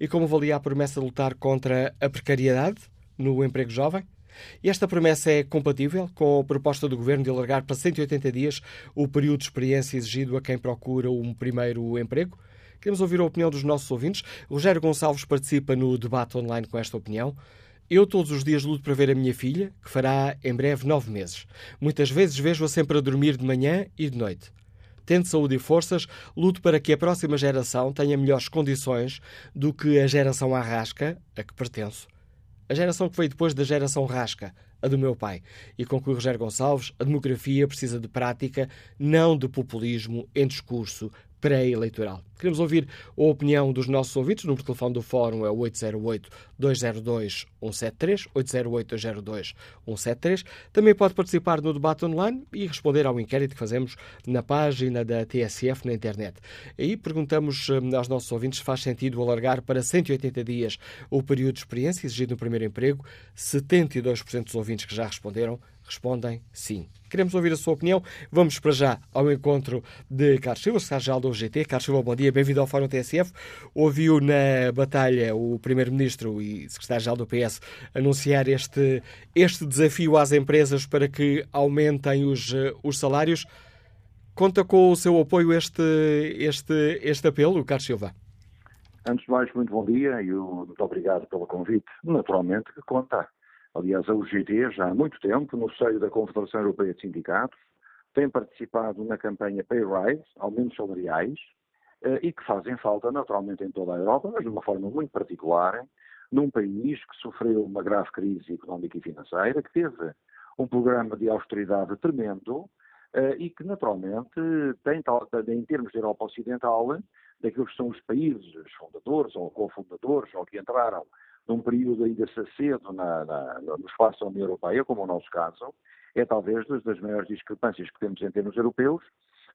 E como avalia a promessa de lutar contra a precariedade no emprego jovem? E esta promessa é compatível com a proposta do Governo de alargar para 180 dias o período de experiência exigido a quem procura um primeiro emprego? Queremos ouvir a opinião dos nossos ouvintes. Rogério Gonçalves participa no debate online com esta opinião. Eu todos os dias luto para ver a minha filha, que fará em breve nove meses. Muitas vezes vejo-a sempre a dormir de manhã e de noite. Tendo saúde e forças, luto para que a próxima geração tenha melhores condições do que a geração arrasca, a que pertenço. A geração que veio depois da geração rasca, a do meu pai. E conclui Rogério Gonçalves, a demografia precisa de prática, não de populismo em discurso pré-eleitoral. Queremos ouvir a opinião dos nossos ouvintes. O número de telefone do Fórum é 808-202-173, 808-202-173. Também pode participar no debate online e responder ao inquérito que fazemos na página da TSF na internet. Aí perguntamos hum, aos nossos ouvintes se faz sentido alargar para 180 dias o período de experiência exigido no primeiro emprego. 72% dos ouvintes que já responderam respondem sim. Queremos ouvir a sua opinião. Vamos para já ao encontro de Carlos Silva, secretário-geral do UGT. Carlos Silva, bom dia, bem-vindo ao Fórum TSF. Ouviu na batalha o Primeiro-Ministro e secretário-geral do PS anunciar este, este desafio às empresas para que aumentem os, os salários. Conta com o seu apoio este, este, este apelo, Carlos Silva? Antes de mais, muito bom dia e muito obrigado pelo convite. Naturalmente que conta Aliás, a UGT, já há muito tempo, no seio da Confederação Europeia de Sindicatos, tem participado na campanha Pay Rise, aumentos salariais, eh, e que fazem falta naturalmente em toda a Europa, mas de uma forma muito particular, num país que sofreu uma grave crise económica e financeira, que teve um programa de austeridade tremendo eh, e que naturalmente tem, em termos de Europa Ocidental, daqueles que são os países fundadores ou cofundadores ou que entraram num período ainda cedo na, na, no espaço da União Europeia, como o nosso caso, é talvez das, das maiores discrepâncias que temos em termos europeus,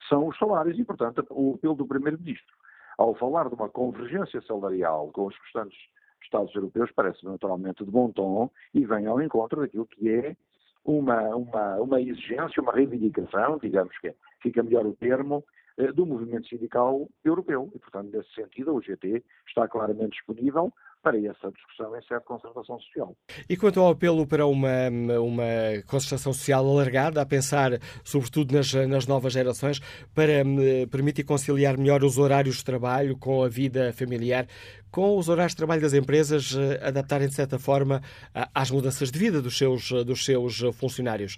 são os salários e, portanto, o apelo do Primeiro-Ministro. Ao falar de uma convergência salarial com os restantes Estados europeus parece naturalmente de bom tom e vem ao encontro daquilo que é uma, uma, uma exigência, uma reivindicação, digamos que fica melhor o termo, eh, do movimento sindical europeu. E, portanto, nesse sentido, a UGT está claramente disponível para essa discussão em sede de concertação social. E quanto ao apelo para uma, uma concertação social alargada, a pensar sobretudo nas, nas novas gerações, para hum, permitir conciliar melhor os horários de trabalho com a vida familiar, com os horários de trabalho das empresas eh, adaptarem de certa forma às mudanças de vida dos seus, dos seus funcionários.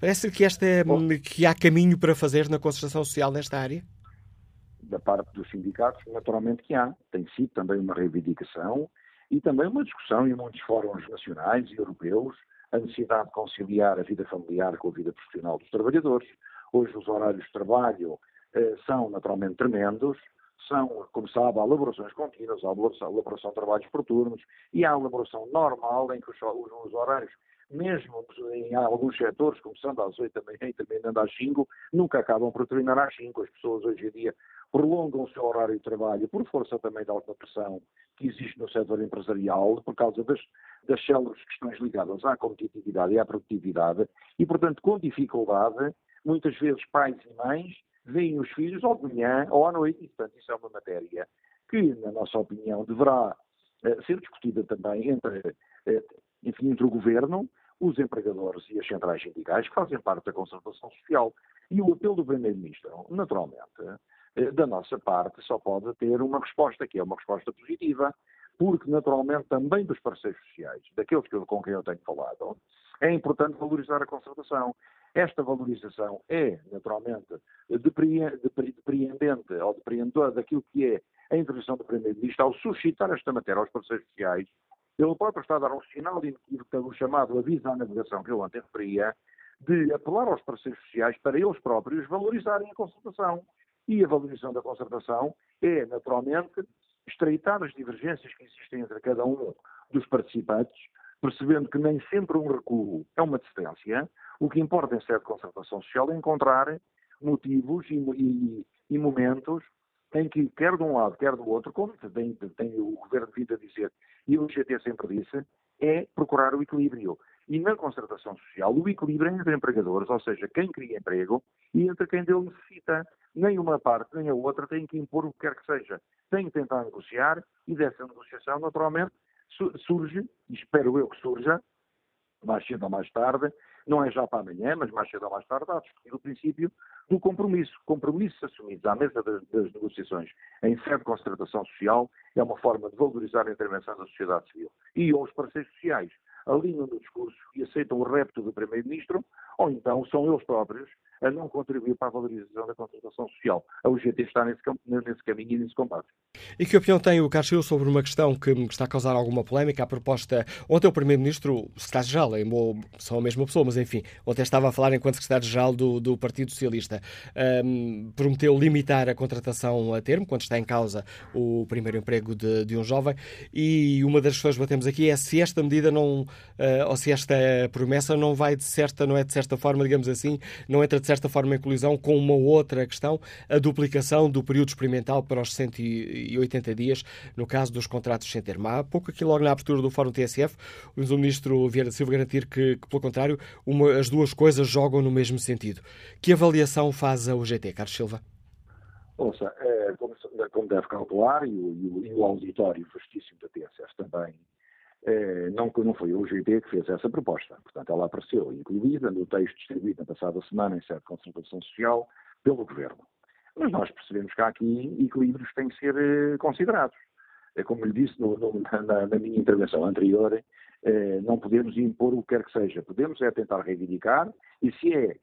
Parece que, esta é, que há caminho para fazer na concertação social nesta área? Da parte dos sindicatos, naturalmente que há. Tem sido também uma reivindicação e também uma discussão em muitos fóruns nacionais e europeus a necessidade de conciliar a vida familiar com a vida profissional dos trabalhadores. Hoje os horários de trabalho eh, são naturalmente tremendos, são, como sabe, há elaborações contínuas, há elaboração de trabalhos por turnos e há a elaboração normal em que os, os horários mesmo em alguns setores, começando às 8 da manhã e terminando às 5, nunca acabam por terminar às 5. As pessoas hoje em dia prolongam o seu horário de trabalho por força também da alta pressão que existe no setor empresarial, por causa das, das células questões ligadas à competitividade e à produtividade, e, portanto, com dificuldade, muitas vezes pais e mães veem os filhos ou de manhã ou à noite, e, portanto, isso é uma matéria que, na nossa opinião, deverá eh, ser discutida também entre, eh, enfim, entre o Governo, os empregadores e as centrais sindicais, que fazem parte da concertação social. E o apelo do Primeiro-Ministro, naturalmente, eh, da nossa parte, só pode ter uma resposta, que é uma resposta positiva, porque, naturalmente, também dos parceiros sociais, daqueles com quem eu tenho falado, é importante valorizar a concertação. Esta valorização é, naturalmente, depreendente ou depreendedora daquilo que é a intervenção do Primeiro-Ministro ao suscitar esta matéria aos parceiros sociais ele próprio está a dar um sinal inequívoco pelo chamado aviso à navegação que eu ontem referia, de apelar aos parceiros sociais para eles próprios valorizarem a concertação. E a valorização da concertação é, naturalmente, estreitar as divergências que existem entre cada um dos participantes, percebendo que nem sempre um recuo é uma distância. O que importa em sede de concertação social é encontrar motivos e, e, e momentos em que, quer de um lado, quer do outro, como tem, tem o governo vindo a dizer, e o IGT sempre disse, é procurar o equilíbrio. E na concertação social, o equilíbrio é entre empregadores, ou seja, quem cria emprego, e entre quem dele necessita. Nem uma parte nem a outra tem que impor o que quer que seja. Tem que tentar negociar, e dessa negociação, naturalmente, surge, espero eu que surja, mais cedo ou mais tarde, não é já para amanhã, mas mais cedo ou mais tarde, há discutir o princípio do compromisso. Compromissos assumidos à mesa das, das negociações em sede de concertação social é uma forma de valorizar a intervenção da sociedade civil. E os parceiros sociais alinham no discurso e aceitam o repto do Primeiro-Ministro, ou então são eles próprios a não contribuir para a valorização da contratação social. A UGT está nesse, nesse caminho e nesse combate. E que opinião tem o Carlos sobre uma questão que, está a causar alguma polémica? A proposta. Ontem o Primeiro-Ministro, Secretário-Geral, são a mesma pessoa, mas enfim, ontem estava a falar enquanto Secretário-Geral do, do, Partido Socialista, um, prometeu limitar a contratação a termo, quando está em causa o primeiro emprego de, de um jovem. E uma das questões que batemos aqui é se esta medida não. Uh, ou se esta promessa não vai de certa, não é de certa forma, digamos assim, não entra de certa forma em colisão com uma outra questão, a duplicação do período experimental para os 180 dias, no caso dos contratos sem termo. Há pouco aqui, logo na abertura do Fórum TSF, o Ministro Vieira da Silva garantir que, que pelo contrário, uma, as duas coisas jogam no mesmo sentido. Que avaliação faz a UGT, Carlos Silva? Ouça, é, como, como, deve calcular, e o, e o, auditório vastíssimo da TSF também não, não foi a UGT que fez essa proposta. Portanto, ela apareceu incluída no texto distribuído na passada semana em sede de consultação social pelo Governo. Mas nós percebemos que há aqui equilíbrios têm que ser eh, considerados. É como lhe disse no, no, na, na, minha intervenção anterior, eh, não podemos impor o que quer que seja. Podemos é tentar reivindicar e se é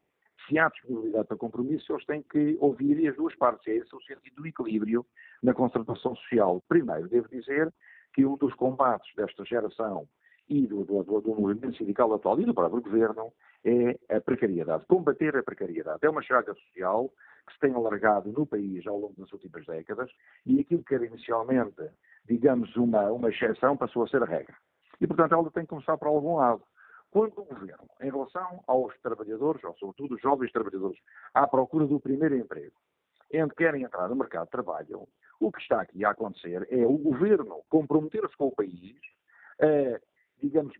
se há disponibilidade para compromisso, eles têm que ouvir as duas partes. É esse o sentido do equilíbrio na concertação social. Primeiro, devo dizer que um dos combates desta geração e do, do, do, movimento sindical atual e do próprio governo é a precariedade. Combater a precariedade. É uma chaga social que se tem alargado no país ao longo das últimas décadas e aquilo que era inicialmente, digamos, uma, uma exceção passou a ser a regra. E, portanto, ela tem que começar por algum lado. Quando o governo, em relação aos trabalhadores, ou sobretudo os jovens trabalhadores, à procura do primeiro emprego, querem entrar no mercado de trabalho, o que está aqui a acontecer é o governo comprometer-se com o país, a, digamos,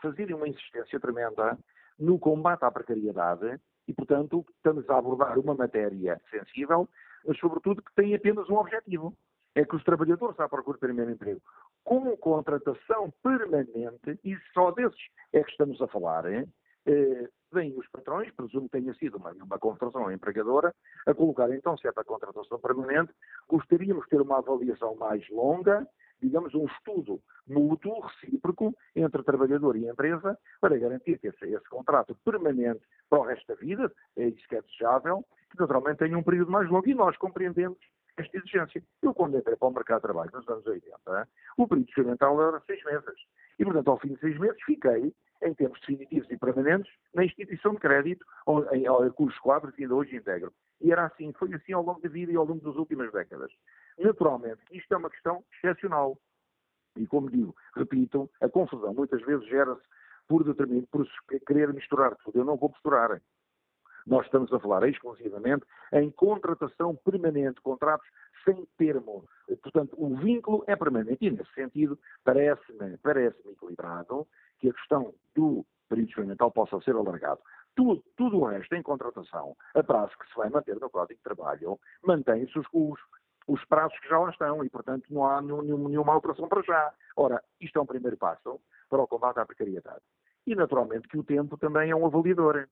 fazer uma insistência tremenda no combate à precariedade e, portanto, estamos a abordar uma matéria sensível, mas, sobretudo, que tem apenas um objetivo. É que os trabalhadores à procura de primeiro emprego, com contratação permanente, e só desses é que estamos a falar? Eh, vêm os patrões, presumo que tenha sido uma, uma contratação empregadora, a colocar então certa contratação permanente, gostaríamos de ter uma avaliação mais longa, digamos, um estudo mútuo, recíproco, entre trabalhador e empresa, para garantir que esse, esse, contrato permanente para o resto da vida, é isso que é desejável, que naturalmente tenha um período mais longo e nós compreendemos esta exigência. Eu, quando entrei para o mercado de trabalho nos anos 80, o período experimental era seis meses. E, portanto, ao fim de seis meses, fiquei, em termos definitivos e permanentes, na instituição de crédito, cursos quadros ainda hoje integro. E era assim, foi assim ao longo da vida e ao longo das últimas décadas. Naturalmente, isto é uma questão excepcional. E como digo, repito, a confusão muitas vezes gera-se por determinado, por querer misturar tudo. Eu não vou misturar. Nós estamos a falar exclusivamente em contratação permanente, contratos sem termo. Portanto, o vínculo é permanente. E, nesse sentido, parece-me parece equilibrado que a questão do período experimental possa ser alargado. Tudo, tudo o resto em contratação, a prazo que se vai manter no Código de Trabalho, mantém-se os, os, os prazos que já lá estão e, portanto, não há nenhum, nenhuma alteração para já. Ora, isto é um primeiro passo para o combate à precariedade. E, naturalmente, que o tempo também é um avaliador.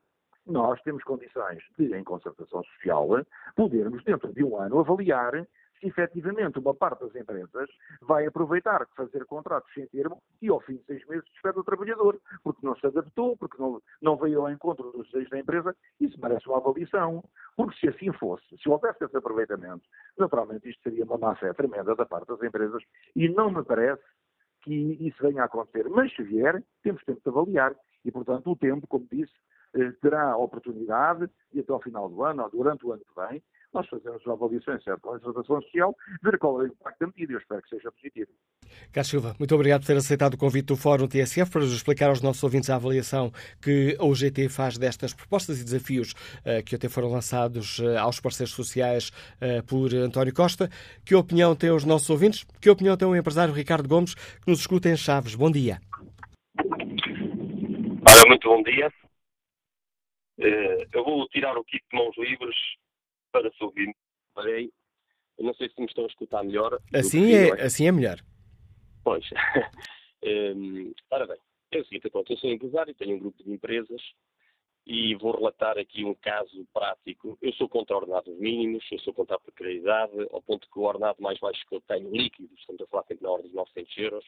Nós temos condições de, em concertação social, podermos, dentro de um ano, avaliar se efetivamente uma parte das empresas vai aproveitar fazer contratos sem termo e ao fim de seis meses despede o trabalhador, porque não se adaptou, porque não, não veio ao encontro dos desejos da empresa, isso merece uma avaliação. Porque se assim fosse, se houvesse esse aproveitamento, naturalmente isto seria uma má-fé tremenda da parte das empresas e não me parece que isso venha a acontecer. Mas se vier, temos tempo de avaliar e, portanto, o tempo, como disse, terá a oportunidade, e até ao final do ano, ou durante o ano que vem, nós fazemos uma avaliação certa com a legislação social, ver qual é o impacto da medida. Eu espero que seja positivo. Carlos Silva, muito obrigado por ter aceitado o convite do Fórum TSF para explicar aos nossos ouvintes a avaliação que a UGT faz destas propostas e desafios uh, que até foram lançados uh, aos parceiros sociais uh, por António Costa. Que opinião têm os nossos ouvintes? Que opinião tem o empresário Ricardo Gomes, que nos escuta em Chaves? Bom dia. Olha, muito bom dia. Eu vou tirar o kit de mãos livres para se ouvir. Parei. Eu não sei se me estão a escutar melhor. Assim é, é, assim é melhor. Pois. um, ora bem, é o seguinte, pronto, eu sou empresário, tenho um grupo de empresas e vou relatar aqui um caso prático. Eu sou contra ordenados mínimos, eu sou contra a precariedade, ao ponto que o ordenado mais baixo que eu tenho líquido, estamos a falar sempre na ordem de 900 euros,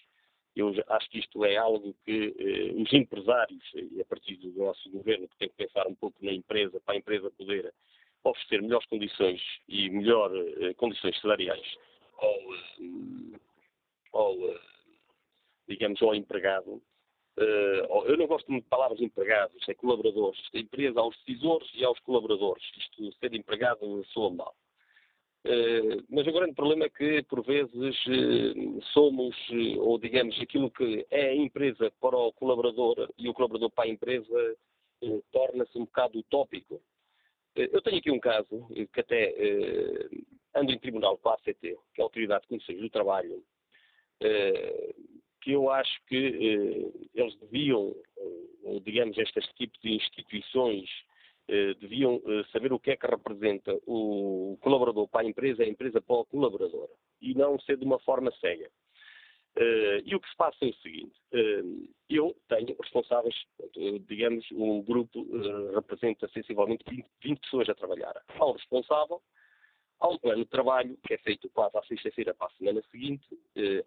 eu acho que isto é algo que eh, os empresários, e a partir do nosso governo, que tem que pensar um pouco na empresa, para a empresa poder oferecer melhores condições e melhores eh, condições salariais ao, eh, ao, eh, digamos, ao empregado. eu não gosto muito de palavras empregados, é colaboradores. A empresa aos decisores e aos colaboradores. Isto, ser empregado, soa mal. Mas o grande problema é que, por vezes, somos, ou digamos, aquilo que é a empresa para o colaborador e o colaborador para a empresa torna-se um bocado utópico. Eh, eu tenho aqui um caso eh, que até eh, ando em tribunal com a ACT, que é a Autoridade de Condições do Trabalho, eh, que eu acho que eh, eles deviam, digamos, este tipo de instituições eh, deviam saber o que é que representa o colaborador para a empresa a empresa para o colaborador, e não ser de uma forma cega. Uh, e o que se passa é o seguinte: eu tenho responsáveis, digamos, um grupo representa sensivelmente 20, 20, pessoas a trabalhar. Há um responsável, há um plano de trabalho que é feito quase à sexta-feira para a semana seguinte,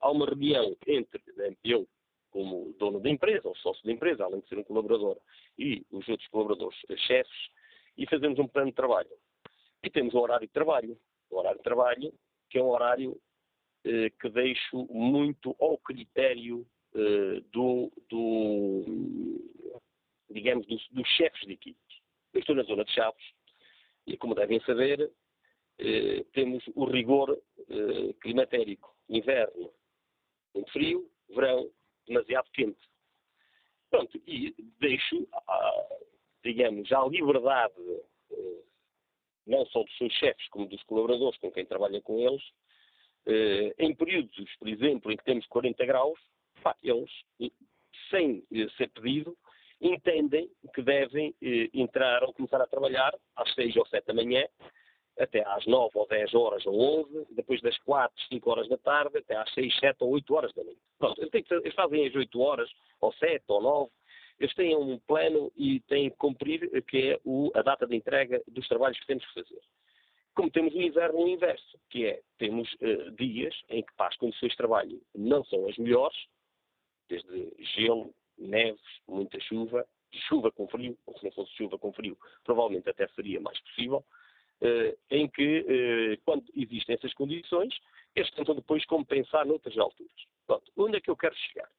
há uma reunião entre né, eu, como dono da empresa, ou sócio da empresa, além de ser um colaborador, e os outros colaboradores, chefes, e fazemos um plano de trabalho. E temos um horário de trabalho. O horário de trabalho, que é um horário eh, que deixo muito ao critério eh, do, do, digamos, dos, dos chefes de equipe. Eu estou na zona de Chaves e, como devem saber, eh, temos o rigor climatérico. Inverno muito frio, verão demasiado quente. Pronto, e deixo, a, digamos, a liberdade não só dos seus chefes, como dos colaboradores com quem trabalha com eles, eh, em períodos, por exemplo, em que temos 40 graus, eles, sem eh, ser pedido, entendem que devem eh, entrar ou começar a trabalhar às 6 ou 7 da manhã, até às 9 ou 10 horas ou 11, depois das 4, 5 horas da tarde, até às 6, 7 ou 8 horas da noite. Pronto, eles, fazem as 8 horas, ou 7 ou 9, eles têm um plano e têm que cumprir, que é o, a data de entrega dos trabalhos que temos que fazer. Como temos o inverno o inverso, que é, temos uh, dias em que as condições de trabalho não são as melhores, desde gelo, neves, muita chuva, chuva com frio, ou se não fosse chuva com frio, provavelmente até seria mais possível, em que, uh, quando existem essas condições, eles tentam depois compensar noutras alturas. Pronto, onde é que eu quero chegar?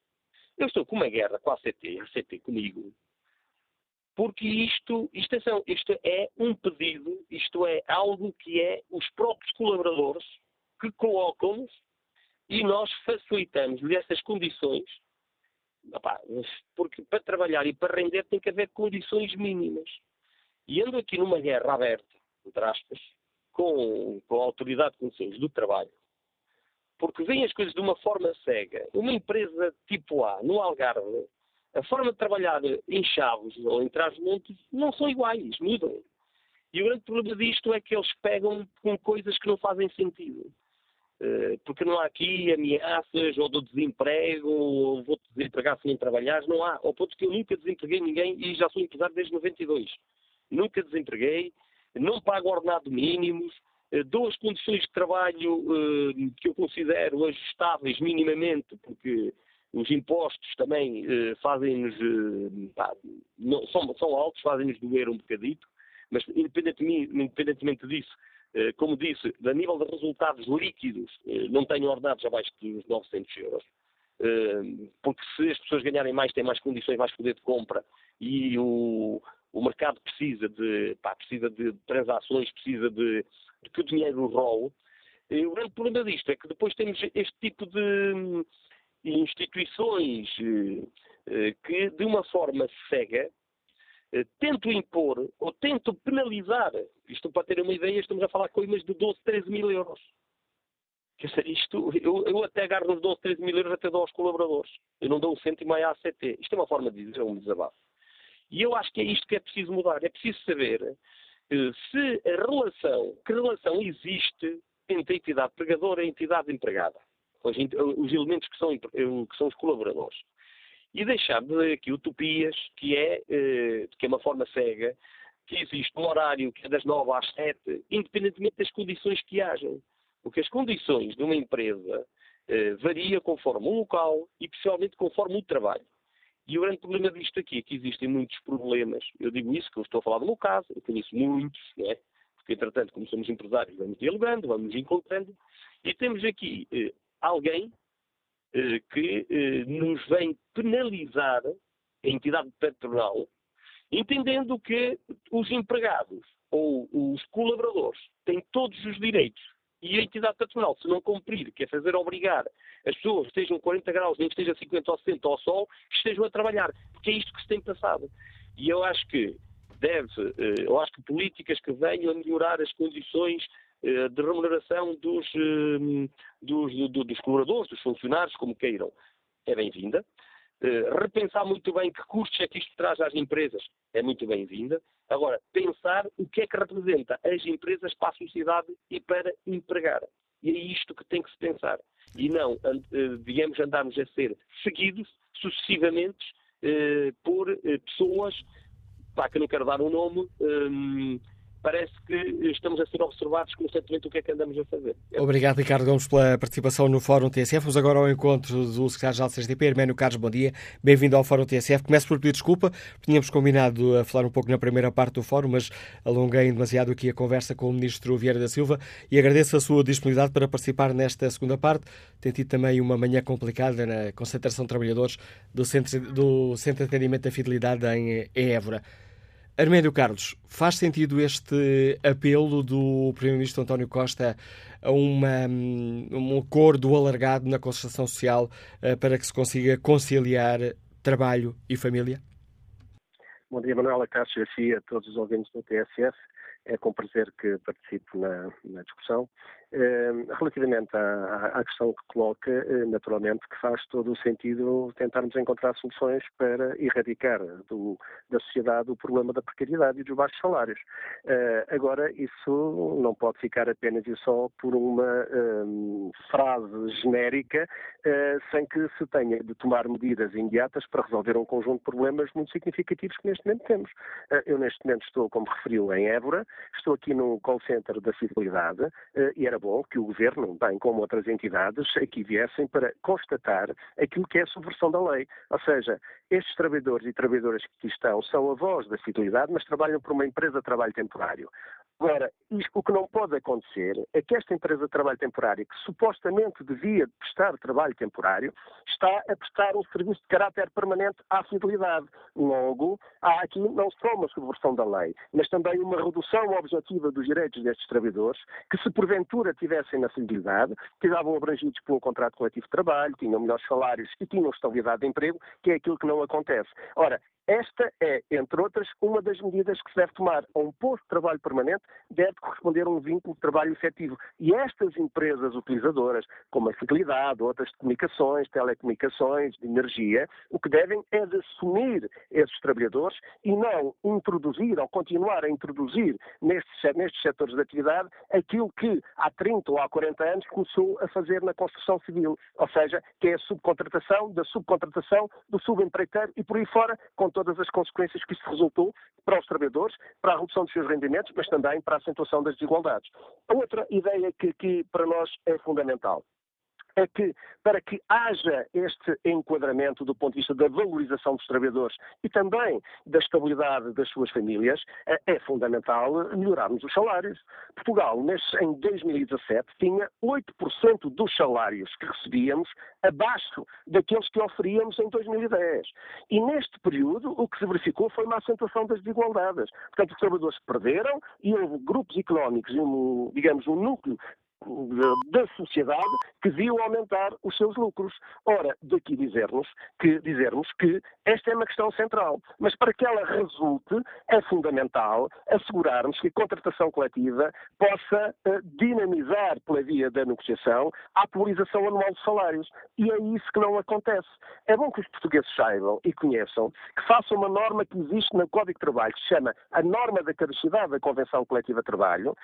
Eu estou com uma guerra com a ACT, a ACT comigo, porque isto, isto, é, isto é um pedido, isto é algo que é os próprios colaboradores que colocam-nos e nós facilitamos-lhe essas condições, porque para trabalhar e para render tem que haver condições mínimas. E ando aqui numa guerra aberta, entre aspas, com, com a Autoridade de Condições do Trabalho, porque veem as coisas de uma forma cega. Uma empresa tipo A, no Algarve, a forma de trabalhar em Chaves ou em Trás-Montes não são iguais, mudam. E o grande problema disto é que eles pegam com coisas que não fazem sentido. Eh, porque não há aqui ameaças ou do desemprego, ou vou-te desempregar se não trabalhares, não há. Ao ponto que eu nunca desempreguei ninguém e já sou empresário desde 92. Nunca desempreguei, não pago ordenado mínimos, eh, dou as condições de trabalho eh, que eu considero ajustáveis minimamente, porque os impostos também eh, fazem-nos, são, altos, fazem-nos doer um bocadito, mas independentemente, independentemente disso, como disse, a nível de resultados líquidos, não tenho ordenados abaixo dos 900 euros. Porque se as pessoas ganharem mais, têm mais condições, mais poder de compra e o, o mercado precisa de, pá, precisa de transações, precisa de, de que o dinheiro role. O grande problema disto é que depois temos este tipo de instituições eh, eh, que, de uma forma cega, eh, tentam impor ou tentam penalizar. Isto, para ter uma ideia, estamos a falar coisas de 12, 13 mil euros. Quer dizer, isto, eu, eu até agarro nos 12, 13 mil euros até dou aos colaboradores. Eu não dou um cêntimo à ACT. Isto é uma forma de dizer, é um desabafo. E eu acho que é isto que é preciso mudar. É preciso saber eh, se a relação, que relação existe entre a entidade pregadora e a entidade empregada. Os, os elementos que são, eh, que são os colaboradores. E deixar de aqui utopias, que é, eh, que é uma forma cega, que existe um horário que é das 9 às 7, independentemente das condições que hajam. Porque as condições de uma empresa eh, varia conforme o local e, principalmente, conforme o trabalho. E o grande problema disto aqui é que existem muitos problemas. Eu digo isso, que eu estou a falar do meu caso, eu conheço muitos, não é? Porque, entretanto, como somos empresários, vamos dialogando, vamos encontrando, e temos aqui eh, alguém eh, que eh, nos vem penalizar a entidade patronal, entendendo que os empregados ou os colaboradores têm todos os direitos e a entidade patronal, se não cumprir, que é fazer obrigar as pessoas estejam 40 graus, nem que esteja 50 ou 60 ao sol, estejam a trabalhar. Porque é isto que se tem passado. E eu acho que deve, eh, eu acho que políticas que venham a melhorar as condições eh, de remuneração dos, eh, dos, dos colaboradores, dos funcionários, como queiram, é bem-vinda. Repensar muito bem que custos é que isto traz às empresas é muito bem-vinda. Agora, pensar o que é que representa as empresas para a sociedade e para empregar. E é isto que tem que se pensar. E não, eh, digamos, andarmos a ser seguidos sucessivamente eh, por eh, pessoas, pá, que não quero dar um nome, um, parece que estamos a ser observados constantemente o que é que andamos a fazer. Obrigado, Ricardo Gomes, pela participação no Fórum TSF. Vamos agora ao encontro do secretário-geral do CSDP, Herménio Carlos, bom dia. Bem-vindo ao Fórum TSF. Começo por pedir desculpa, tínhamos combinado a falar um pouco na primeira parte do Fórum, mas alonguei demasiado aqui a conversa com o Ministro Vieira da Silva e agradeço a sua disponibilidade para participar nesta segunda parte. Tem tido também uma manhã complicada na concentração de trabalhadores do Centro, do Centro de Atendimento da Fidelidade em Évora. Armédio Carlos, faz sentido este apelo do Primeiro-Ministro António Costa a uma, um acordo alargado na concertação social uh, para que se consiga conciliar trabalho e família? Bom dia, Manuela Cássio, e a todos os ouvintes do TSF. é com prazer que participo na, na discussão. Ehm, relativamente à, à, questão que coloca, eh, naturalmente que faz todo o sentido tentarmos encontrar soluções para erradicar do, da sociedade o problema da precariedade e dos baixos salários. Eh, agora, isso não pode ficar apenas e só por uma um, ehm, frase genérica, uh, sem que se tenha de tomar medidas imediatas para resolver um conjunto de problemas muito significativos que neste momento temos. Uh, eu neste momento estou, como referiu, em Évora, estou aqui no call center da Fidelidade uh, e era bom que o Governo, bem como outras entidades, aqui viessem para constatar aquilo que é a subversão da lei. Ou seja, estes trabalhadores e trabalhadoras que aqui estão são a voz da fidelidade, mas trabalham por uma empresa de trabalho temporário. Agora, o que não pode acontecer é que esta empresa de trabalho temporário, que supostamente devia prestar trabalho temporário, está a prestar um serviço de caráter permanente à fidelidade. Logo, há aqui não só uma subversão da lei, mas também uma redução objetiva dos direitos destes trabalhadores, que se porventura tivessem na fidelidade, estavam abrangidos por um contrato coletivo de trabalho, tinham melhores salários e tinham estabilidade de emprego, que é aquilo que não acontece. Ora, esta é, entre outras, uma das medidas que se deve tomar. A um posto de trabalho permanente deve corresponder a um vínculo de trabalho efetivo. E estas empresas utilizadoras, como a Fidelidade, outras comunicações, telecomunicações, de energia, o que devem é de assumir esses trabalhadores e não introduzir ou continuar a introduzir nestes, nestes setores de atividade aquilo que há 30 ou há 40 anos começou a fazer na construção civil. Ou seja, que é a subcontratação da subcontratação do subempreiteiro e por aí fora, com todas as consequências que isso resultou para os trabalhadores, para a redução dos seus rendimentos, mas também para a acentuação das desigualdades. A outra ideia que aqui para nós é fundamental é que, para que haja este enquadramento do ponto de vista da valorização dos trabalhadores e também da estabilidade das suas famílias, é, é fundamental melhorarmos os salários. Portugal, em 2017, tinha 8% dos salários que recebíamos abaixo daqueles que oferíamos em 2010. E neste período, o que se verificou foi uma acentuação das desigualdades. Portanto, os trabalhadores perderam e houve grupos económicos, um, digamos, um núcleo da sociedade que viu aumentar os seus lucros. Ora, daqui dizermos que, dizermos que esta é uma questão central, mas para que ela resulte é fundamental assegurarmos que a contratação coletiva possa uh, dinamizar pela via da negociação a atualização anual de salários. E é isso que não acontece. É bom que os portugueses saibam e conheçam que façam uma norma que existe no Código de Trabalho, que se chama a norma da caducidade da Convenção Coletiva de Trabalho,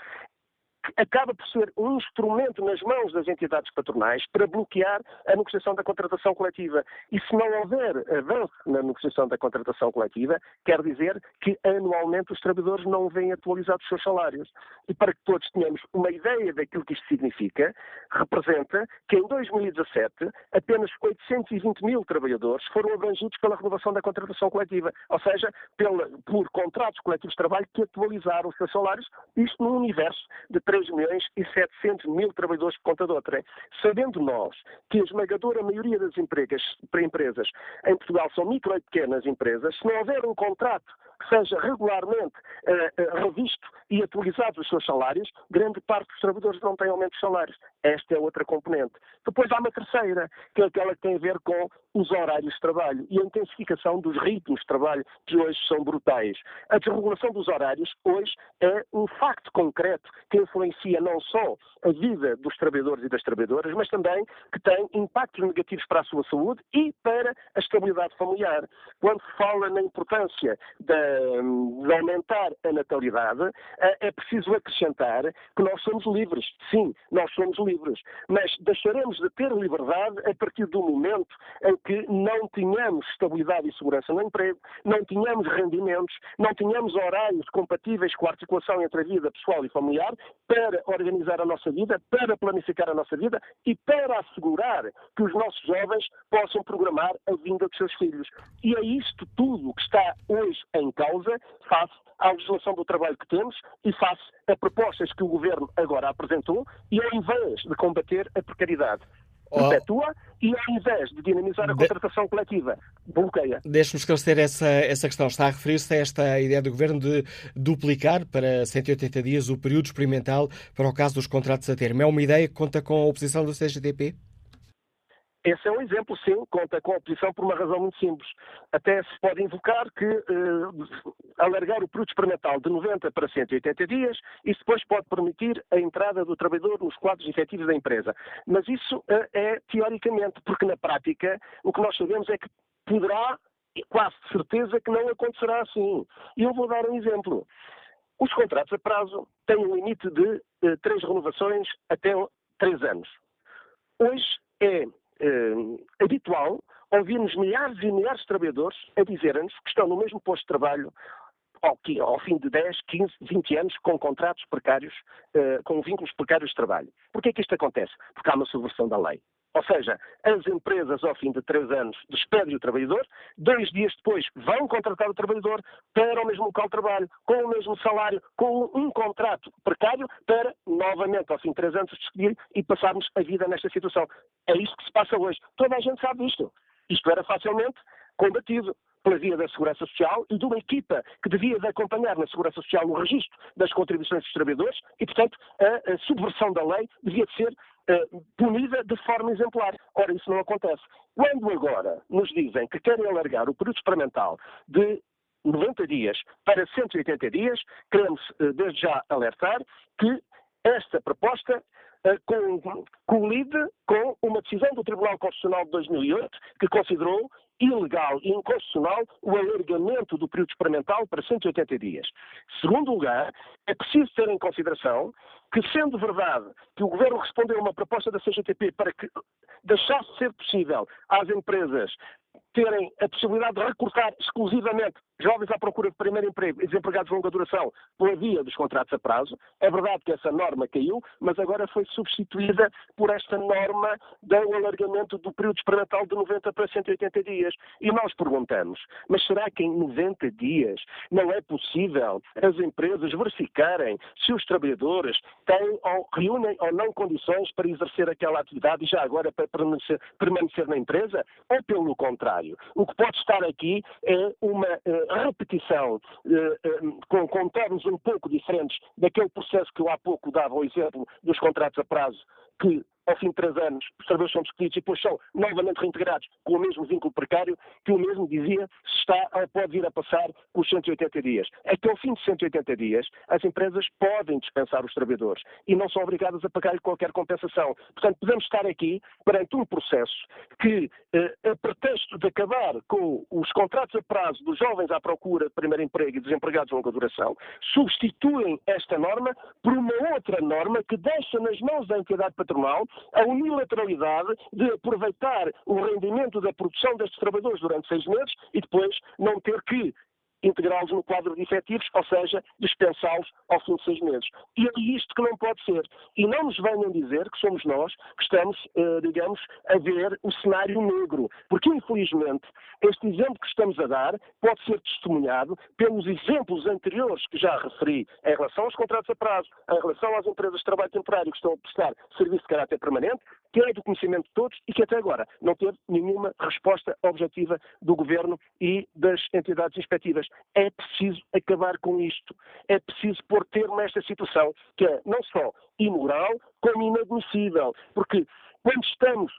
acaba por ser um instrumento nas mãos das entidades patronais para bloquear a negociação da contratação coletiva. E se não houver avanço na negociação da contratação coletiva, quer dizer que anualmente os trabalhadores não vêm atualizados os seus salários. E para que todos tenhamos uma ideia daquilo que isto significa, representa que em 2017 apenas 820 mil trabalhadores foram abrangidos pela renovação da contratação coletiva, ou seja, pela, por contratos coletivos de trabalho que atualizaram os seus salários, isto num universo de 3 milhões e 700 mil trabalhadores por conta de outra. Sabendo nós que a esmagadora maioria das empresas, empresas em Portugal são micro e pequenas empresas, se não houver um contrato que seja regularmente uh, uh, revisto e atualizado os seus salários, grande parte dos trabalhadores não tem aumento de salários. Esta é outra componente. Depois há uma terceira, que é aquela que tem a ver com os horários de trabalho e a intensificação dos ritmos de trabalho, que hoje são brutais. A desregulação dos horários, hoje, é um facto concreto que influencia não só a vida dos trabalhadores e das trabalhadoras, mas também que tem impactos negativos para a sua saúde e para a estabilidade familiar. Quando se fala na importância de, de aumentar a natalidade, é, é preciso acrescentar que nós somos livres. Sim, nós somos livres. Mas deixaremos de ter liberdade a partir do momento em que não tenhamos estabilidade e segurança no emprego, não tenhamos rendimentos, não tenhamos horários compatíveis com a articulação entre a vida pessoal e familiar para organizar a nossa vida, para planificar a nossa vida e para assegurar que os nossos jovens possam programar a vinda dos seus filhos. E é isto tudo que está hoje em causa face à legislação do trabalho que temos e face a propostas que o Governo agora apresentou e ao invés de combater a precariedade, perpetua oh. e ao invés de dinamizar a contratação de... coletiva, bloqueia. Deixe-me esclarecer essa, essa questão. Está a referir-se a esta ideia do Governo de duplicar para 180 dias o período experimental para o caso dos contratos a termo. É uma ideia que conta com a oposição do CGTP? Esse é um exemplo, sim, conta com a oposição por uma razão muito simples. Até se pode invocar que uh, alargar o período experimental de 90 para 180 dias, isso depois pode permitir a entrada do trabalhador nos quadros efetivos da empresa. Mas isso uh, é teoricamente, porque na prática o que nós sabemos é que poderá, quase de certeza, que não acontecerá assim. E eu vou dar um exemplo. Os contratos a prazo têm um limite de uh, três renovações até três anos. Hoje é uh, habitual ouvirmos milhares e milhares de trabalhadores a dizerem-nos que estão no mesmo posto de trabalho ao, ao, fim de 10, 15, 20 anos com contratos precários, uh, com vínculos precários de trabalho. Por que é que isto acontece? Porque há uma subversão da lei. Ou seja, as empresas, ao fim de três anos, despedem o trabalhador, dois dias depois vão contratar o trabalhador para o mesmo local de trabalho, com o mesmo salário, com um contrato precário, para, novamente, ao fim de três anos, despedir e passarmos a vida nesta situação. É isto que se passa hoje. Toda a gente sabe isto. Isto era facilmente combatido pela via da Segurança Social e de uma equipa que devia de acompanhar na Segurança Social o registro das contribuições dos trabalhadores e, portanto, a, a subversão da lei devia de ser uh, punida de forma exemplar. Ora, isso não acontece. Quando agora nos dizem que querem alargar o período experimental de 90 dias para 180 dias, queremos uh, desde já alertar que esta proposta uh, colide com uma decisão do Tribunal Constitucional de 2008 que considerou ilegal e inconstitucional o alargamento do período experimental para 180 dias. Segundo lugar, é preciso ter em consideração que, sendo verdade que o Governo respondeu a uma proposta da CGTP para que deixasse ser possível às empresas terem a possibilidade de recortar exclusivamente jovens à procura de primeiro emprego e desempregados de longa duração pela via dos contratos a prazo. É verdade que essa norma caiu, mas agora foi substituída por esta norma do alargamento do período experimental de 90 para 180 dias. E nós perguntamos, mas será que em 90 dias não é possível as empresas verificarem se os trabalhadores têm ou reúnem ou não condições para exercer aquela atividade e já agora para permanecer, permanecer na empresa? Ou pelo contrário, o que pode estar aqui é uma uh, repetição eh, eh, com, com termos um pouco diferentes daquele processo que eu há pouco dava o exemplo dos contratos a prazo, que ao fim de três anos, os trabalhadores são despedidos e depois são novamente reintegrados com o mesmo vínculo precário que o mesmo dizia se está ou pode vir a passar com os 180 dias. É que ao fim de 180 dias, as empresas podem dispensar os trabalhadores e não são obrigadas a pagar-lhe qualquer compensação. Portanto, podemos estar aqui perante um processo que, eh, a pretexto de acabar com os contratos a prazo dos jovens à procura de primeiro emprego e desempregados de longa duração, substituem esta norma por uma outra norma que deixa nas mãos da entidade patronal a unilateralidade de aproveitar o rendimento da produção destes trabalhadores durante seis meses e depois não ter que integrá-los no quadro de efetivos, ou seja, dispensá-los ao fim de seis meses. E é isto que não pode ser. E não nos venham dizer que somos nós que estamos, eh, digamos, a ver o cenário negro. Porque, infelizmente, este exemplo que estamos a dar pode ser testemunhado pelos exemplos anteriores que já referi em relação aos contratos a prazo, em relação às empresas de trabalho temporário que estão a prestar serviço de caráter permanente, que é do conhecimento de todos e que até agora não teve nenhuma resposta objetiva do Governo e das entidades inspectivas. É preciso acabar com isto. É preciso pôr termo a esta situação, que é não só imoral, como inadmissível. Porque quando estamos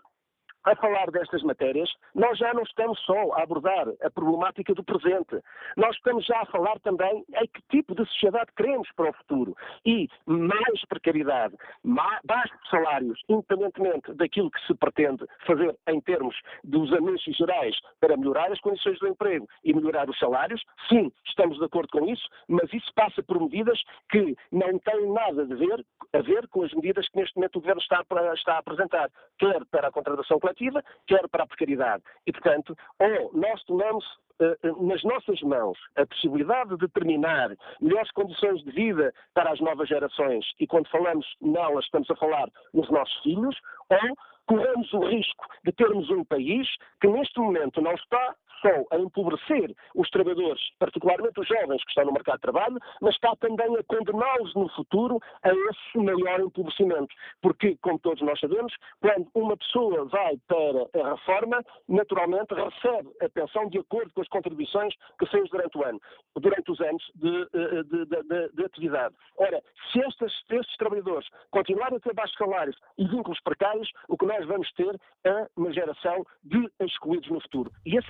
a falar destas matérias, nós já não estamos só a abordar a problemática do presente. Nós estamos já a falar também em que tipo de sociedade queremos para o futuro. E mais precariedade, mais baixos salários, independentemente daquilo que se pretende fazer em termos dos anúncios gerais para melhorar as condições do emprego e melhorar os salários, sim, estamos de acordo com isso, mas isso passa por medidas que não têm nada a ver, a ver com as medidas que neste momento o Governo está, está a apresentar, quer para a contratação coletiva, legislativa, quer para a precariedade. E, portanto, ou nós tomamos uh, nas nossas mãos a possibilidade de determinar melhores condições de vida para as novas gerações, e quando falamos nelas estamos a falar nos nossos filhos, ou corremos o risco de termos um país que neste momento não está só a empobrecer os trabalhadores, particularmente os jovens que estão no mercado de trabalho, mas está também a condená-los no futuro a esse maior empobrecimento. Porque, como todos nós sabemos, quando uma pessoa vai para a reforma, naturalmente recebe a pensão de acordo com as contribuições que fez durante o ano, durante os anos de, eh, de, de, de atividade. Ora, se estes, estes trabalhadores continuarem a ter baixos salários e vínculos precários, o que nós vamos ter é uma geração de excluídos no futuro. E a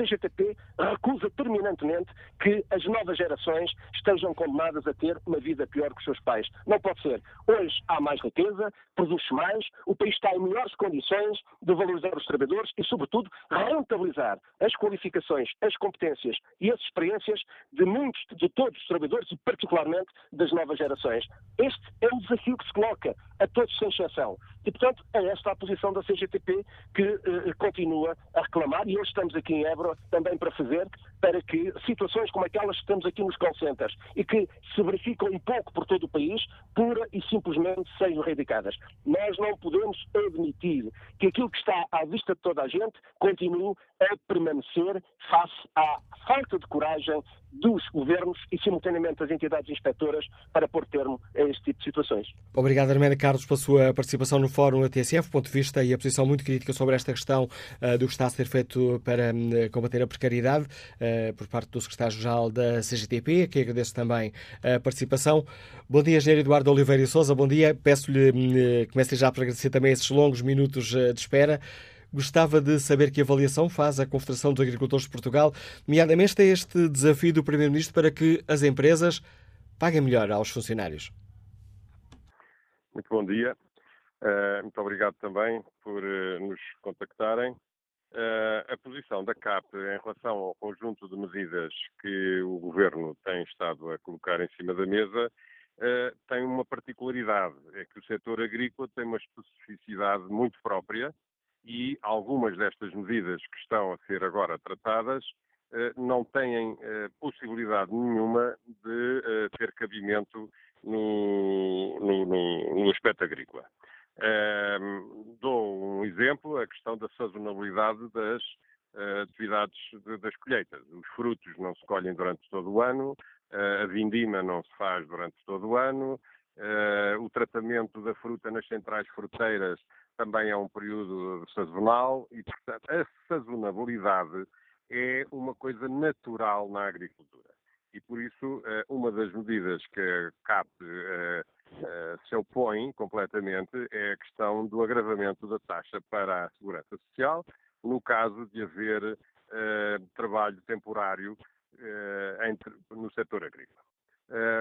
Recusa terminantemente que as novas gerações estejam condenadas a ter uma vida pior que os seus pais. Não pode ser. Hoje há mais riqueza, produz-se mais, o país está em melhores condições de valorizar os trabalhadores e, sobretudo, rentabilizar as qualificações, as competências e as experiências de muitos, de todos os trabalhadores e, particularmente, das novas gerações. Este é o desafio que se coloca a todos sem exceção. E, portanto, é esta a posição da CGTP que eh, continua a reclamar e hoje estamos aqui em Évora também para fazer para que situações como aquelas que temos aqui nos call centers e que se verificam um pouco por todo o país, pura e simplesmente sejam erradicadas. Nós não podemos admitir que aquilo que está à vista de toda a gente continue a permanecer face à falta de coragem dos governos e, simultaneamente, das entidades inspectoras para pôr termo a este tipo de situações. Obrigado, Arménia Carlos, pela sua participação no Fórum da TSF, ponto de vista e a posição muito crítica sobre esta questão uh, do que está a ser feito para uh, combater a precariedade uh, por parte do secretário-geral da CGTP, que agradeço também a participação. Bom dia, Engenheiro Eduardo Oliveira Souza. Bom dia. Peço-lhe, comece já para agradecer também esses longos minutos de espera. Gostava de saber que avaliação faz a Confederação dos Agricultores de Portugal, nomeadamente a este desafio do Primeiro-Ministro para que as empresas paguem melhor aos funcionários. Muito bom dia. Uh, muito obrigado também por uh, nos contactarem. Uh, a posição da CAP em relação ao conjunto de medidas que o Governo tem estado a colocar em cima da mesa tem uma particularidade, é que o setor agrícola tem uma especificidade muito própria e algumas destas medidas que estão a ser agora tratadas eh, não têm eh, possibilidade nenhuma de eh, ter cabimento no, no, no, aspecto agrícola. Um, dou um exemplo, a questão da sazonalidade das uh, atividades de, das colheitas. Os frutos não se colhem durante todo o ano, uh, a vindima não se faz durante todo o ano, uh, o tratamento da fruta nas centrais fruteiras também é um período sazonal e, portanto, a sazonabilidade é uma coisa natural na agricultura. E por isso, eh, uma das medidas que a CAP eh, eh, se opõe completamente é a questão do agravamento da taxa para a segurança social, no caso de haver trabalho temporário no setor agrícola.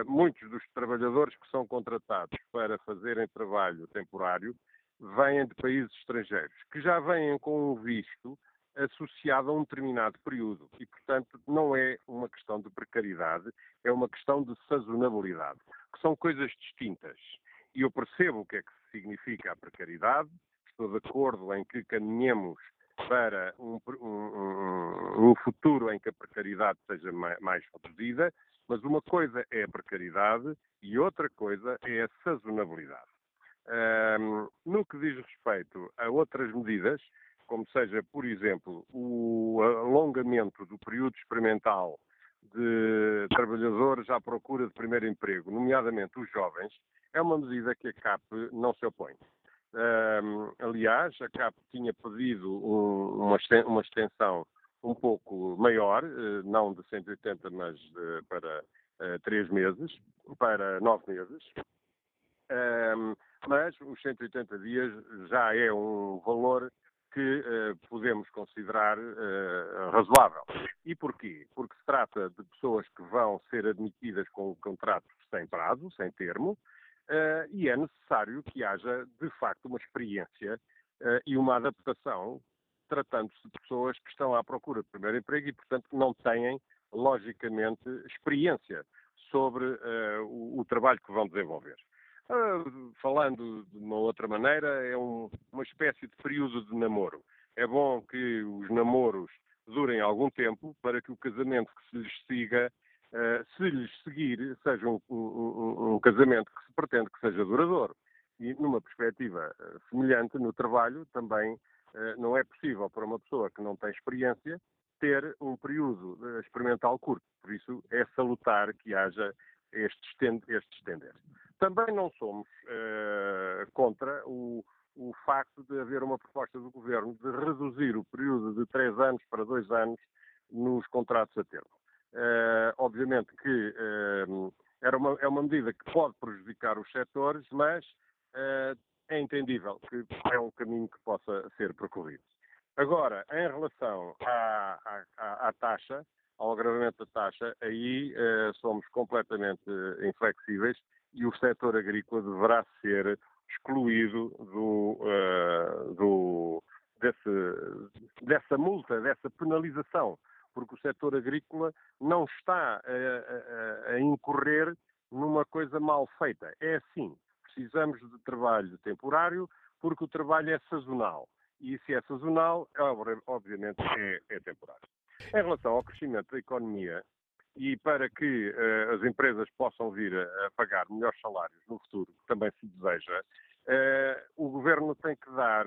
Muitos dos trabalhadores que são contratados para fazerem trabalho temporário vêm de países estrangeiros, que já vêm com um visto associado a um determinado período e, portanto, não é uma questão de precariedade, é uma questão de sazonabilidade, que são coisas distintas. E eu percebo o que é que significa a precariedade, estou de acordo em que caminhemos para um, um, um futuro em que a precariedade seja mais reduzida, mas uma coisa é a precariedade e outra coisa é a sazonabilidade. Um, no que diz respeito a outras medidas, como seja, por exemplo, o alongamento do período experimental de trabalhadores à procura de primeiro emprego, nomeadamente os jovens, é uma medida que a CAP não se opõe. Um, aliás, a CAP tinha pedido um, uma extensão um pouco maior, eh, não de 180, mas de, para uh, três meses, para nove meses. Um, mas os 180 dias já é um valor que uh, podemos considerar uh, razoável. E porquê? Porque se trata de pessoas que vão ser admitidas com contratos sem prazo, sem termo, uh, e é necessário que haja, de facto, uma experiência e uma adaptação, tratando-se de pessoas que estão à procura de primeiro emprego e, portanto, não têm, logicamente, experiência sobre o, o trabalho que vão desenvolver. Ah, falando de uma outra maneira, é um, uma espécie de período de namoro. É bom que os namoros durem algum tempo para que o casamento que se lhes siga, uh, se lhes seguir, seja um, um, um, casamento que se pretende que seja duradouro. E numa perspectiva uh, semelhante no trabalho, também uh, não é possível para uma pessoa que não tem experiência ter um período experimental curto. Por isso, é salutar que haja este, este estender. Também não somos uh, contra o, o facto de haver uma proposta do Governo de reduzir o período de três anos para dois anos nos contratos a termo. Uh, obviamente que uh, era uma, é uma medida que pode prejudicar os setores, mas uh, é entendível que é um caminho que possa ser percorrido. Agora, em relação à, à, à taxa, ao agravamento da taxa, aí somos completamente inflexíveis e o setor agrícola deverá ser excluído do, uh, do, desse, dessa multa, dessa penalização, porque o setor agrícola não está a, a, a incorrer numa coisa mal feita. É assim, precisamos de trabalho temporário porque o trabalho é sazonal. E se é sazonal, obviamente é, é temporário. Em relação ao crescimento da economia, e para que uh, as empresas possam vir a, a, pagar melhores salários no futuro, que também se deseja, uh, o governo tem que dar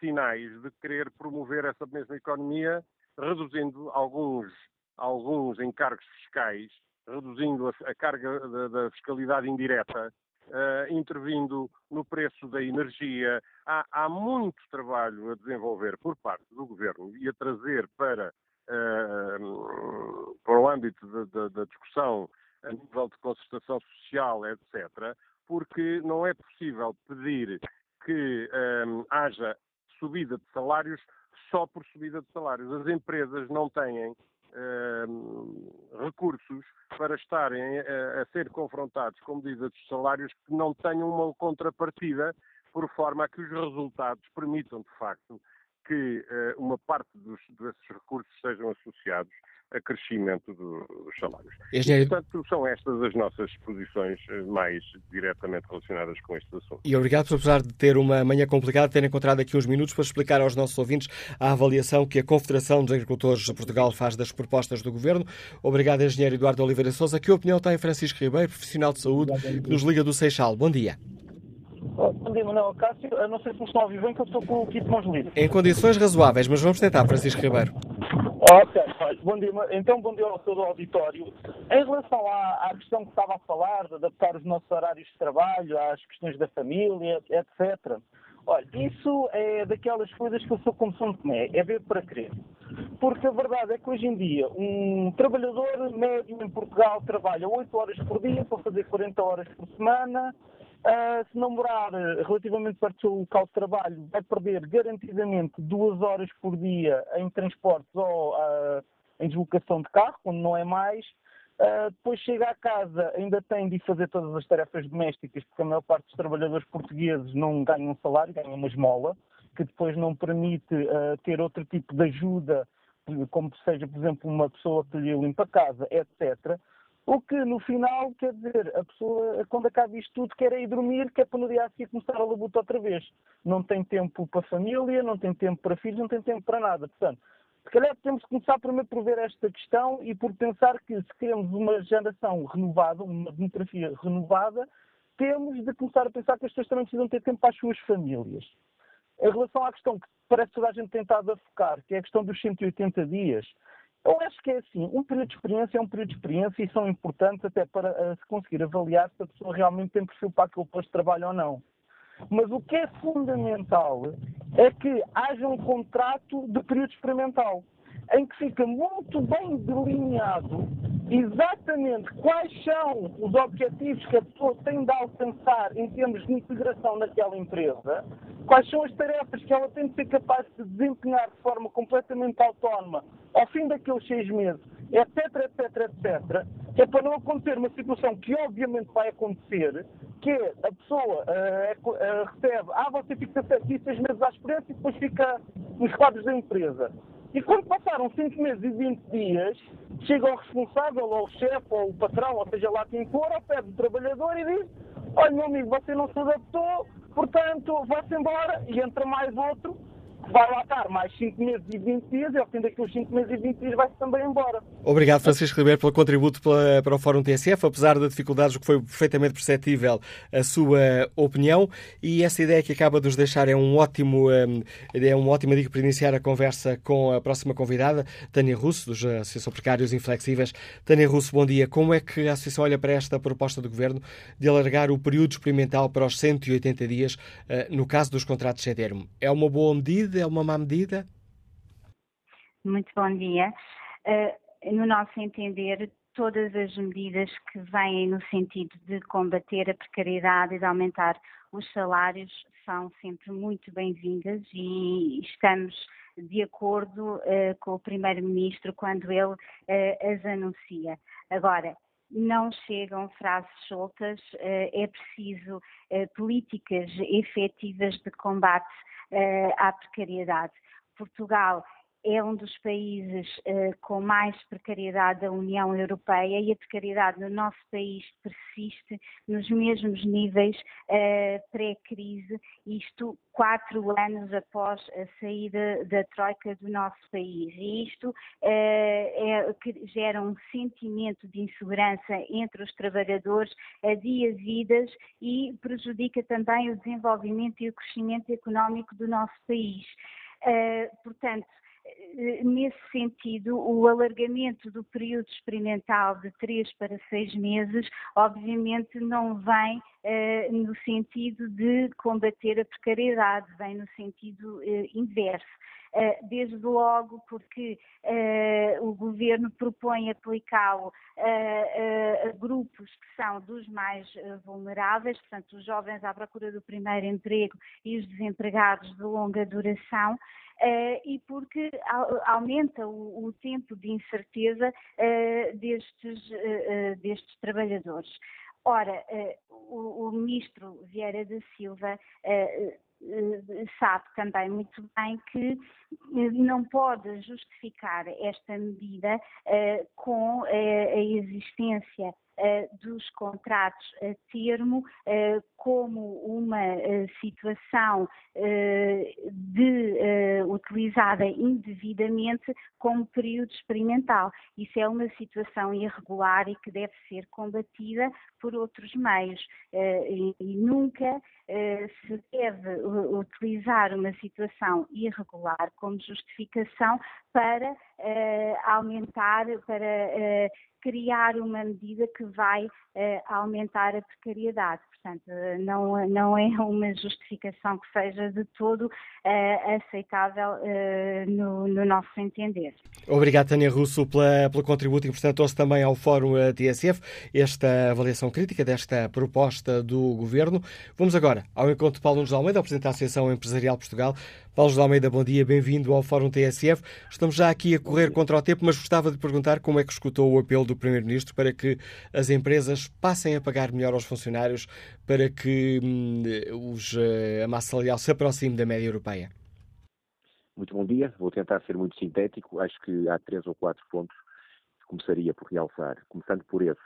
sinais de querer promover essa mesma economia, reduzindo alguns, alguns encargos fiscais, reduzindo a, a carga da, da, fiscalidade indireta, uh, intervindo no preço da energia. Há, há muito trabalho a desenvolver por parte do governo e a trazer para uh, para o âmbito da discussão a nível de concertação social, etc., porque não é possível pedir que um, haja subida de salários só por subida de salários. As empresas não têm um, recursos para estarem a, a, ser confrontados com medidas de salários que não tenham uma contrapartida, por forma a que os resultados permitam, de facto, que uh, uma parte dos, desses recursos sejam associados a crescimento do, dos salários. Engenheiro... E, portanto, são estas as nossas posições eh, mais diretamente relacionadas com este assunto. E obrigado por, apesar de ter uma manhã complicada, ter encontrado aqui uns minutos para explicar aos nossos ouvintes a avaliação que a Confederação dos Agricultores de Portugal faz das propostas do Governo. Obrigado, Engenheiro Eduardo Oliveira Souza. Que opinião tem Francisco Ribeiro, profissional de saúde, que nos liga do Seixal? Bom dia. Bom dia, Manuel Cássio. não sei se me estão a ouvir bem, que eu estou com o kit de mãos livres. Em condições razoáveis, mas vamos tentar, Francisco Ribeiro. Ok, bom dia. Então, bom dia ao todo o auditório. Em relação à, à, questão que estava a falar, de adaptar os nossos horários de trabalho às questões da família, etc. Olha, isso é daquelas coisas que eu sou como São Tomé, é ver para crer. Porque a verdade é que hoje em dia um trabalhador médio em Portugal trabalha 8 horas por dia para fazer 40 horas por semana, Uh, se não morar eh, relativamente perto do seu local de trabalho, vai perder garantidamente duas horas por dia em transportes ou uh, em deslocação de carro, quando não é mais. Uh, depois chega à casa, ainda tem de fazer todas as tarefas domésticas, porque a maior parte dos trabalhadores portugueses não ganham salário, ganham uma esmola, que depois não permite ter outro tipo de ajuda, como seja, por exemplo, uma pessoa que lhe limpa a casa, etc. O que no final quer dizer, a pessoa, quando acaba isto tudo, quer ir dormir, quer para no dia a seguir começar a labuta outra vez. Não tem tempo para família, não tem tempo para filhos, não tem tempo para nada. Portanto, se calhar temos que começar primeiro por ver esta questão e por pensar que se queremos uma geração renovada, uma demografia renovada, temos de começar a pensar que as pessoas também precisam ter tempo para as suas famílias. Em relação à questão que parece que toda a gente tem a focar, que é a questão dos 180 dias, eu acho que é assim, um período de experiência é um período de experiência e são importantes até para uh, se conseguir avaliar se a pessoa realmente tem perfil para aquele posto de trabalho ou não. Mas o que é fundamental é que haja um contrato de período experimental, em que fica muito bem delineado exatamente quais são os objetivos que a pessoa tem de alcançar em termos de integração naquela empresa, quais são as tarefas que ela tem de ser capaz de desempenhar de forma completamente autónoma ao fim daqueles seis meses, etc, etc, etc, que é para não acontecer uma situação que obviamente vai acontecer, que é a pessoa uh, uh, recebe, ah, você fica aqui seis meses à experiência e depois fica nos quadros da empresa. E quando passaram 5 meses e 20 dias, chega o responsável, ou o chefe, ou o patrão, ou seja lá quem for, ao pé do trabalhador e diz: Olha, meu amigo, você não se adaptou, portanto, vai-se embora. E entra mais outro vai lá estar mais 5 meses e 20 dias e ao fim daqueles 5 meses e 20 dias vai-se também embora. Obrigado, Francisco Ribeiro, pelo contributo para, para o Fórum TSF, apesar das dificuldades, que foi perfeitamente perceptível a sua opinião e essa ideia que acaba de nos deixar é um ótimo hum, é uma ótima dica para iniciar a conversa com a próxima convidada, Tânia Russo, dos Associação Precários Inflexíveis. Tânia Russo, bom dia. Como é que a Associação olha para esta proposta do Governo de alargar o período experimental para os 180 dias, eh, no caso dos contratos sem termo? É uma boa medida? É uma má medida? Muito bom dia. Uh, no nosso entender, todas as medidas que vêm no sentido de combater a precariedade e de aumentar os salários são sempre muito bem-vindas e estamos de acordo uh, com o Primeiro-Ministro quando ele uh, as anuncia. Agora, não chegam frases soltas, é preciso políticas efetivas de combate à precariedade. Portugal é um dos países uh, com mais precariedade da União Europeia e a precariedade no nosso país persiste nos mesmos níveis uh, pré-crise, isto quatro anos após a saída da Troika do nosso país. E isto uh, é, gera um sentimento de insegurança entre os trabalhadores, adia vidas e prejudica também o desenvolvimento e o crescimento económico do nosso país. portanto, nesse sentido, o alargamento do período experimental de três para seis meses, obviamente, não vem eh, no sentido de combater a precariedade, vem no sentido eh, inverso. Eh, desde logo porque uh, o governo propõe aplicá-lo a, grupos que são dos mais vulneráveis, portanto, os jovens à procura do primeiro emprego e os desempregados de longa duração. Uh, e porque aumenta o, o, tempo de incerteza uh, destes, uh, destes trabalhadores. Ora, o, o, ministro Vieira da Silva sabe também muito bem que não pode justificar esta medida com a existência eh, dos contratos a termo eh, como uma eh, situação de, utilizada indevidamente como período experimental. Isso é uma situação irregular e que deve ser combatida por outros meios e, e nunca se deve utilizar uma situação irregular como justificação para aumentar, para criar uma medida que vai uh, aumentar a precariedade. Portanto, não, não é uma justificação que seja de todo uh, aceitável no, no, nosso entender. Obrigado, Tânia Russo, pela, pelo contributo e, portanto, trouxe também ao Fórum TSF esta avaliação crítica desta proposta do Governo. Vamos agora ao encontro de Paulo Nunes Almeida, Presidente da Associação Empresarial Portugal. Paulo de Almeida, bom dia, bem-vindo ao Fórum TSF. Estamos já aqui a correr contra o tempo, mas gostava de perguntar como é que escutou o apelo do Primeiro-Ministro para que as empresas passem a pagar melhor aos funcionários para que hum, os, eh, a massa salarial se aproxime da média europeia. Muito bom dia, vou tentar ser muito sintético. Acho que há três ou quatro pontos que começaria por realçar. Começando por esse,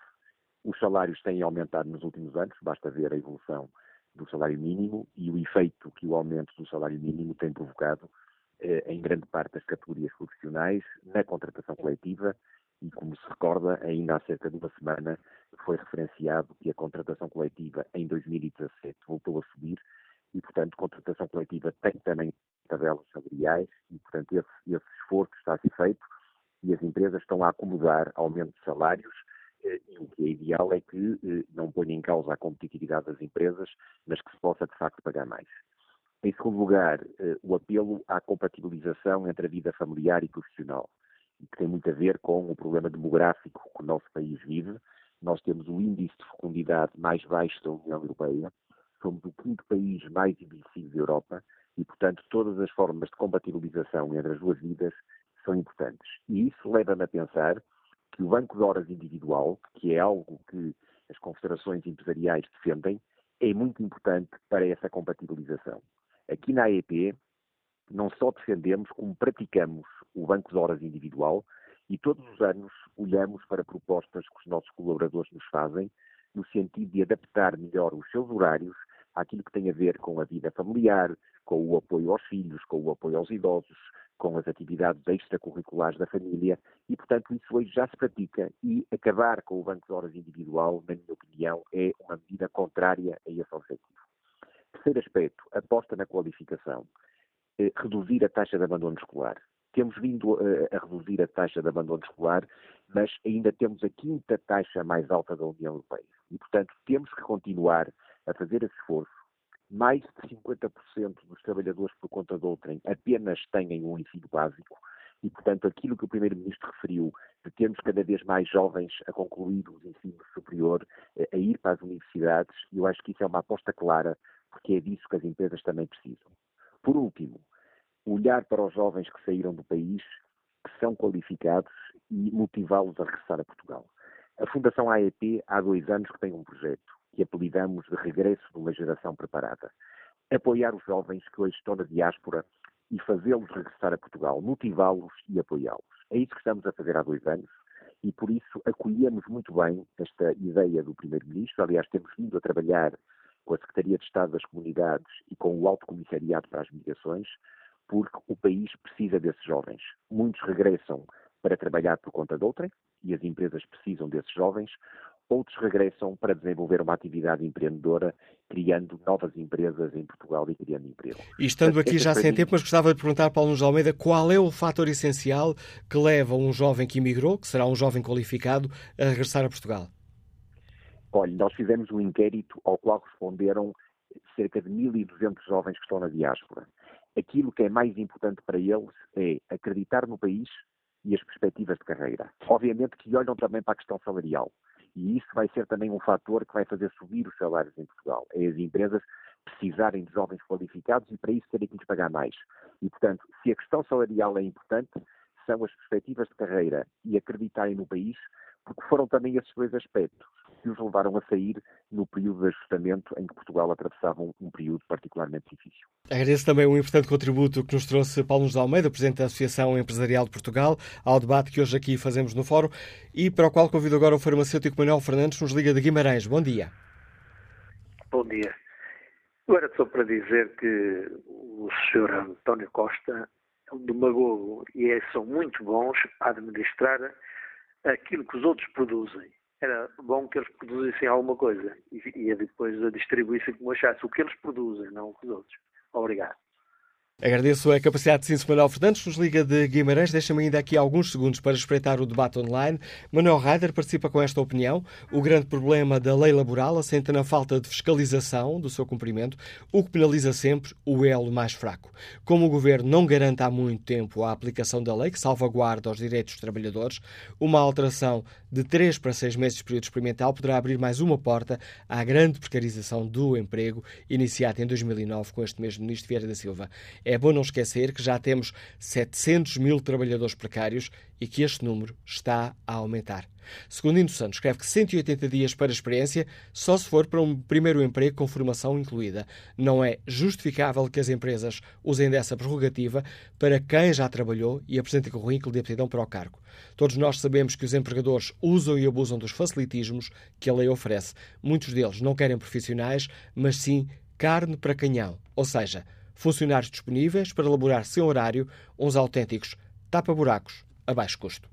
os salários têm aumentado nos últimos anos, basta ver a evolução do salário mínimo e o efeito que o aumento do salário mínimo tem provocado eh, em grande parte das categorias profissionais na contratação coletiva. E, como se recorda, ainda há cerca de uma semana foi referenciado que a contratação coletiva em 2017 voltou a subir e, portanto, contratação coletiva tem também tabelas salariais e, portanto, esse, esse esforço está a ser feito e as empresas estão a acomodar aumento de salários eh, e o que é ideal é que eh, não ponha em causa a competitividade das empresas, mas que se possa de facto pagar mais. Em segundo lugar, eh, o apelo à compatibilização entre a vida familiar e profissional, que tem muito a ver com o problema demográfico que o nosso país vive. Nós temos o índice de fecundidade mais baixo da União Europeia, somos o quinto país mais envelhecido da Europa e, portanto, todas as formas de compatibilização entre as duas vidas são importantes. E isso leva-me a pensar que o banco de horas individual, que é algo que as confederações empresariais defendem, é muito importante para essa compatibilização. Aqui na AEP, não só defendemos, como praticamos o banco de horas individual e todos os anos olhamos para propostas que os nossos colaboradores nos fazem, no sentido de adaptar melhor os seus horários àquilo que tem a ver com a vida familiar, com o apoio aos filhos, com o apoio aos idosos, com as atividades extracurriculares da família e, portanto, isso hoje já se pratica e acabar com o banco de horas individual, na minha opinião, é uma medida contrária a esse objetivo. Terceiro aspecto, aposta na qualificação. Eh, reduzir a taxa de abandono escolar. Temos vindo a, a reduzir a taxa de abandono escolar, mas ainda temos a quinta taxa mais alta da União Europeia. E, portanto, temos que continuar a fazer esse esforço. Mais de 50% dos trabalhadores por conta de outrem apenas têm um ensino básico e, portanto, aquilo que o Primeiro-Ministro referiu, de termos cada vez mais jovens a concluir o ensino superior, eh, a ir para as universidades, eu acho que isso é uma aposta clara, porque é disso que as empresas também precisam. Por último, olhar para os jovens que saíram do país, que são qualificados e motivá-los a regressar a Portugal. A Fundação AEP há dois anos que tem um projeto que apelidamos de regresso de uma geração preparada. Apoiar os jovens que hoje estão na diáspora e fazê-los regressar a Portugal, motivá-los e apoiá-los. É isso que estamos a fazer há dois anos e por isso acolhemos muito bem esta ideia do Primeiro-Ministro. Aliás, temos vindo a trabalhar com a Secretaria de Estado das Comunidades e com o Alto Comissariado para as Migrações, porque o país precisa desses jovens. Muitos regressam para trabalhar por conta de outrem e as empresas precisam desses jovens. Outros regressam para desenvolver uma atividade empreendedora, criando novas empresas em Portugal e criando emprego. E estando aqui já sem tempo, mas gostava de perguntar, Paulo Nunes Almeida, qual é o fator essencial que leva um jovem que emigrou, que será um jovem qualificado, a regressar a Portugal? Olha, nós fizemos um inquérito ao qual responderam cerca de 1.200 jovens que estão na diáspora. Aquilo que é mais importante para eles é acreditar no país e as perspectivas de carreira. Obviamente que olham também para a questão salarial. E isso vai ser também um fator que vai fazer subir os salários em Portugal. É as empresas precisarem de jovens qualificados e para isso terem que lhes pagar mais. E, portanto, se a questão salarial é importante, são as perspectivas de carreira e acreditarem no país, porque foram também esses dois aspectos que os levaram a sair no período de ajustamento em que Portugal atravessava um, um período particularmente difícil. Agradeço também um importante contributo que nos trouxe Paulo Nunes Almeida, Presidente da Associação Empresarial de Portugal, ao debate que hoje aqui fazemos no Fórum e para o qual convido agora o farmacêutico Manuel Fernandes, nos Liga de Guimarães. Bom dia. Bom dia. Agora só para dizer que o Sr. António Costa é um demagogo e é, são muito bons a administrar aquilo que os outros produzem era bom que eles produzissem alguma coisa e, e depois a distribuíssem como achasse. O que eles produzem, não os outros. Obrigado. Agradeço a capacidade de Cinso Manuel Fernandes, nos Liga de Guimarães. Deixa-me ainda aqui alguns segundos para espreitar o debate online. Manuel Raider participa com esta opinião. O grande problema da lei laboral assenta na falta de fiscalização do seu cumprimento, o que penaliza sempre o elo mais fraco. Como o governo não garante há muito tempo a aplicação da lei que salvaguarda os direitos dos trabalhadores, uma alteração de 3 para 6 meses de período experimental poderá abrir mais uma porta à grande precarização do emprego iniciada em 2009 com este mesmo ministro Vieira da Silva. Bom não esquecer que já temos 700 mil trabalhadores precários e que este número está a aumentar. Segundo Indo Santos, escreve que 180 dias para experiência só se for para um primeiro emprego com formação incluída. Não é justificável que as empresas usem dessa prerrogativa para quem já trabalhou e apresenta currículo de aptidão para o cargo. Todos nós sabemos que os empregadores usam e abusam dos facilitismos que a lei oferece. Muitos deles não querem profissionais, mas sim carne para canhão, ou seja, funcionários disponíveis para elaborar sem horário uns autênticos tapa-buracos a baixo custo.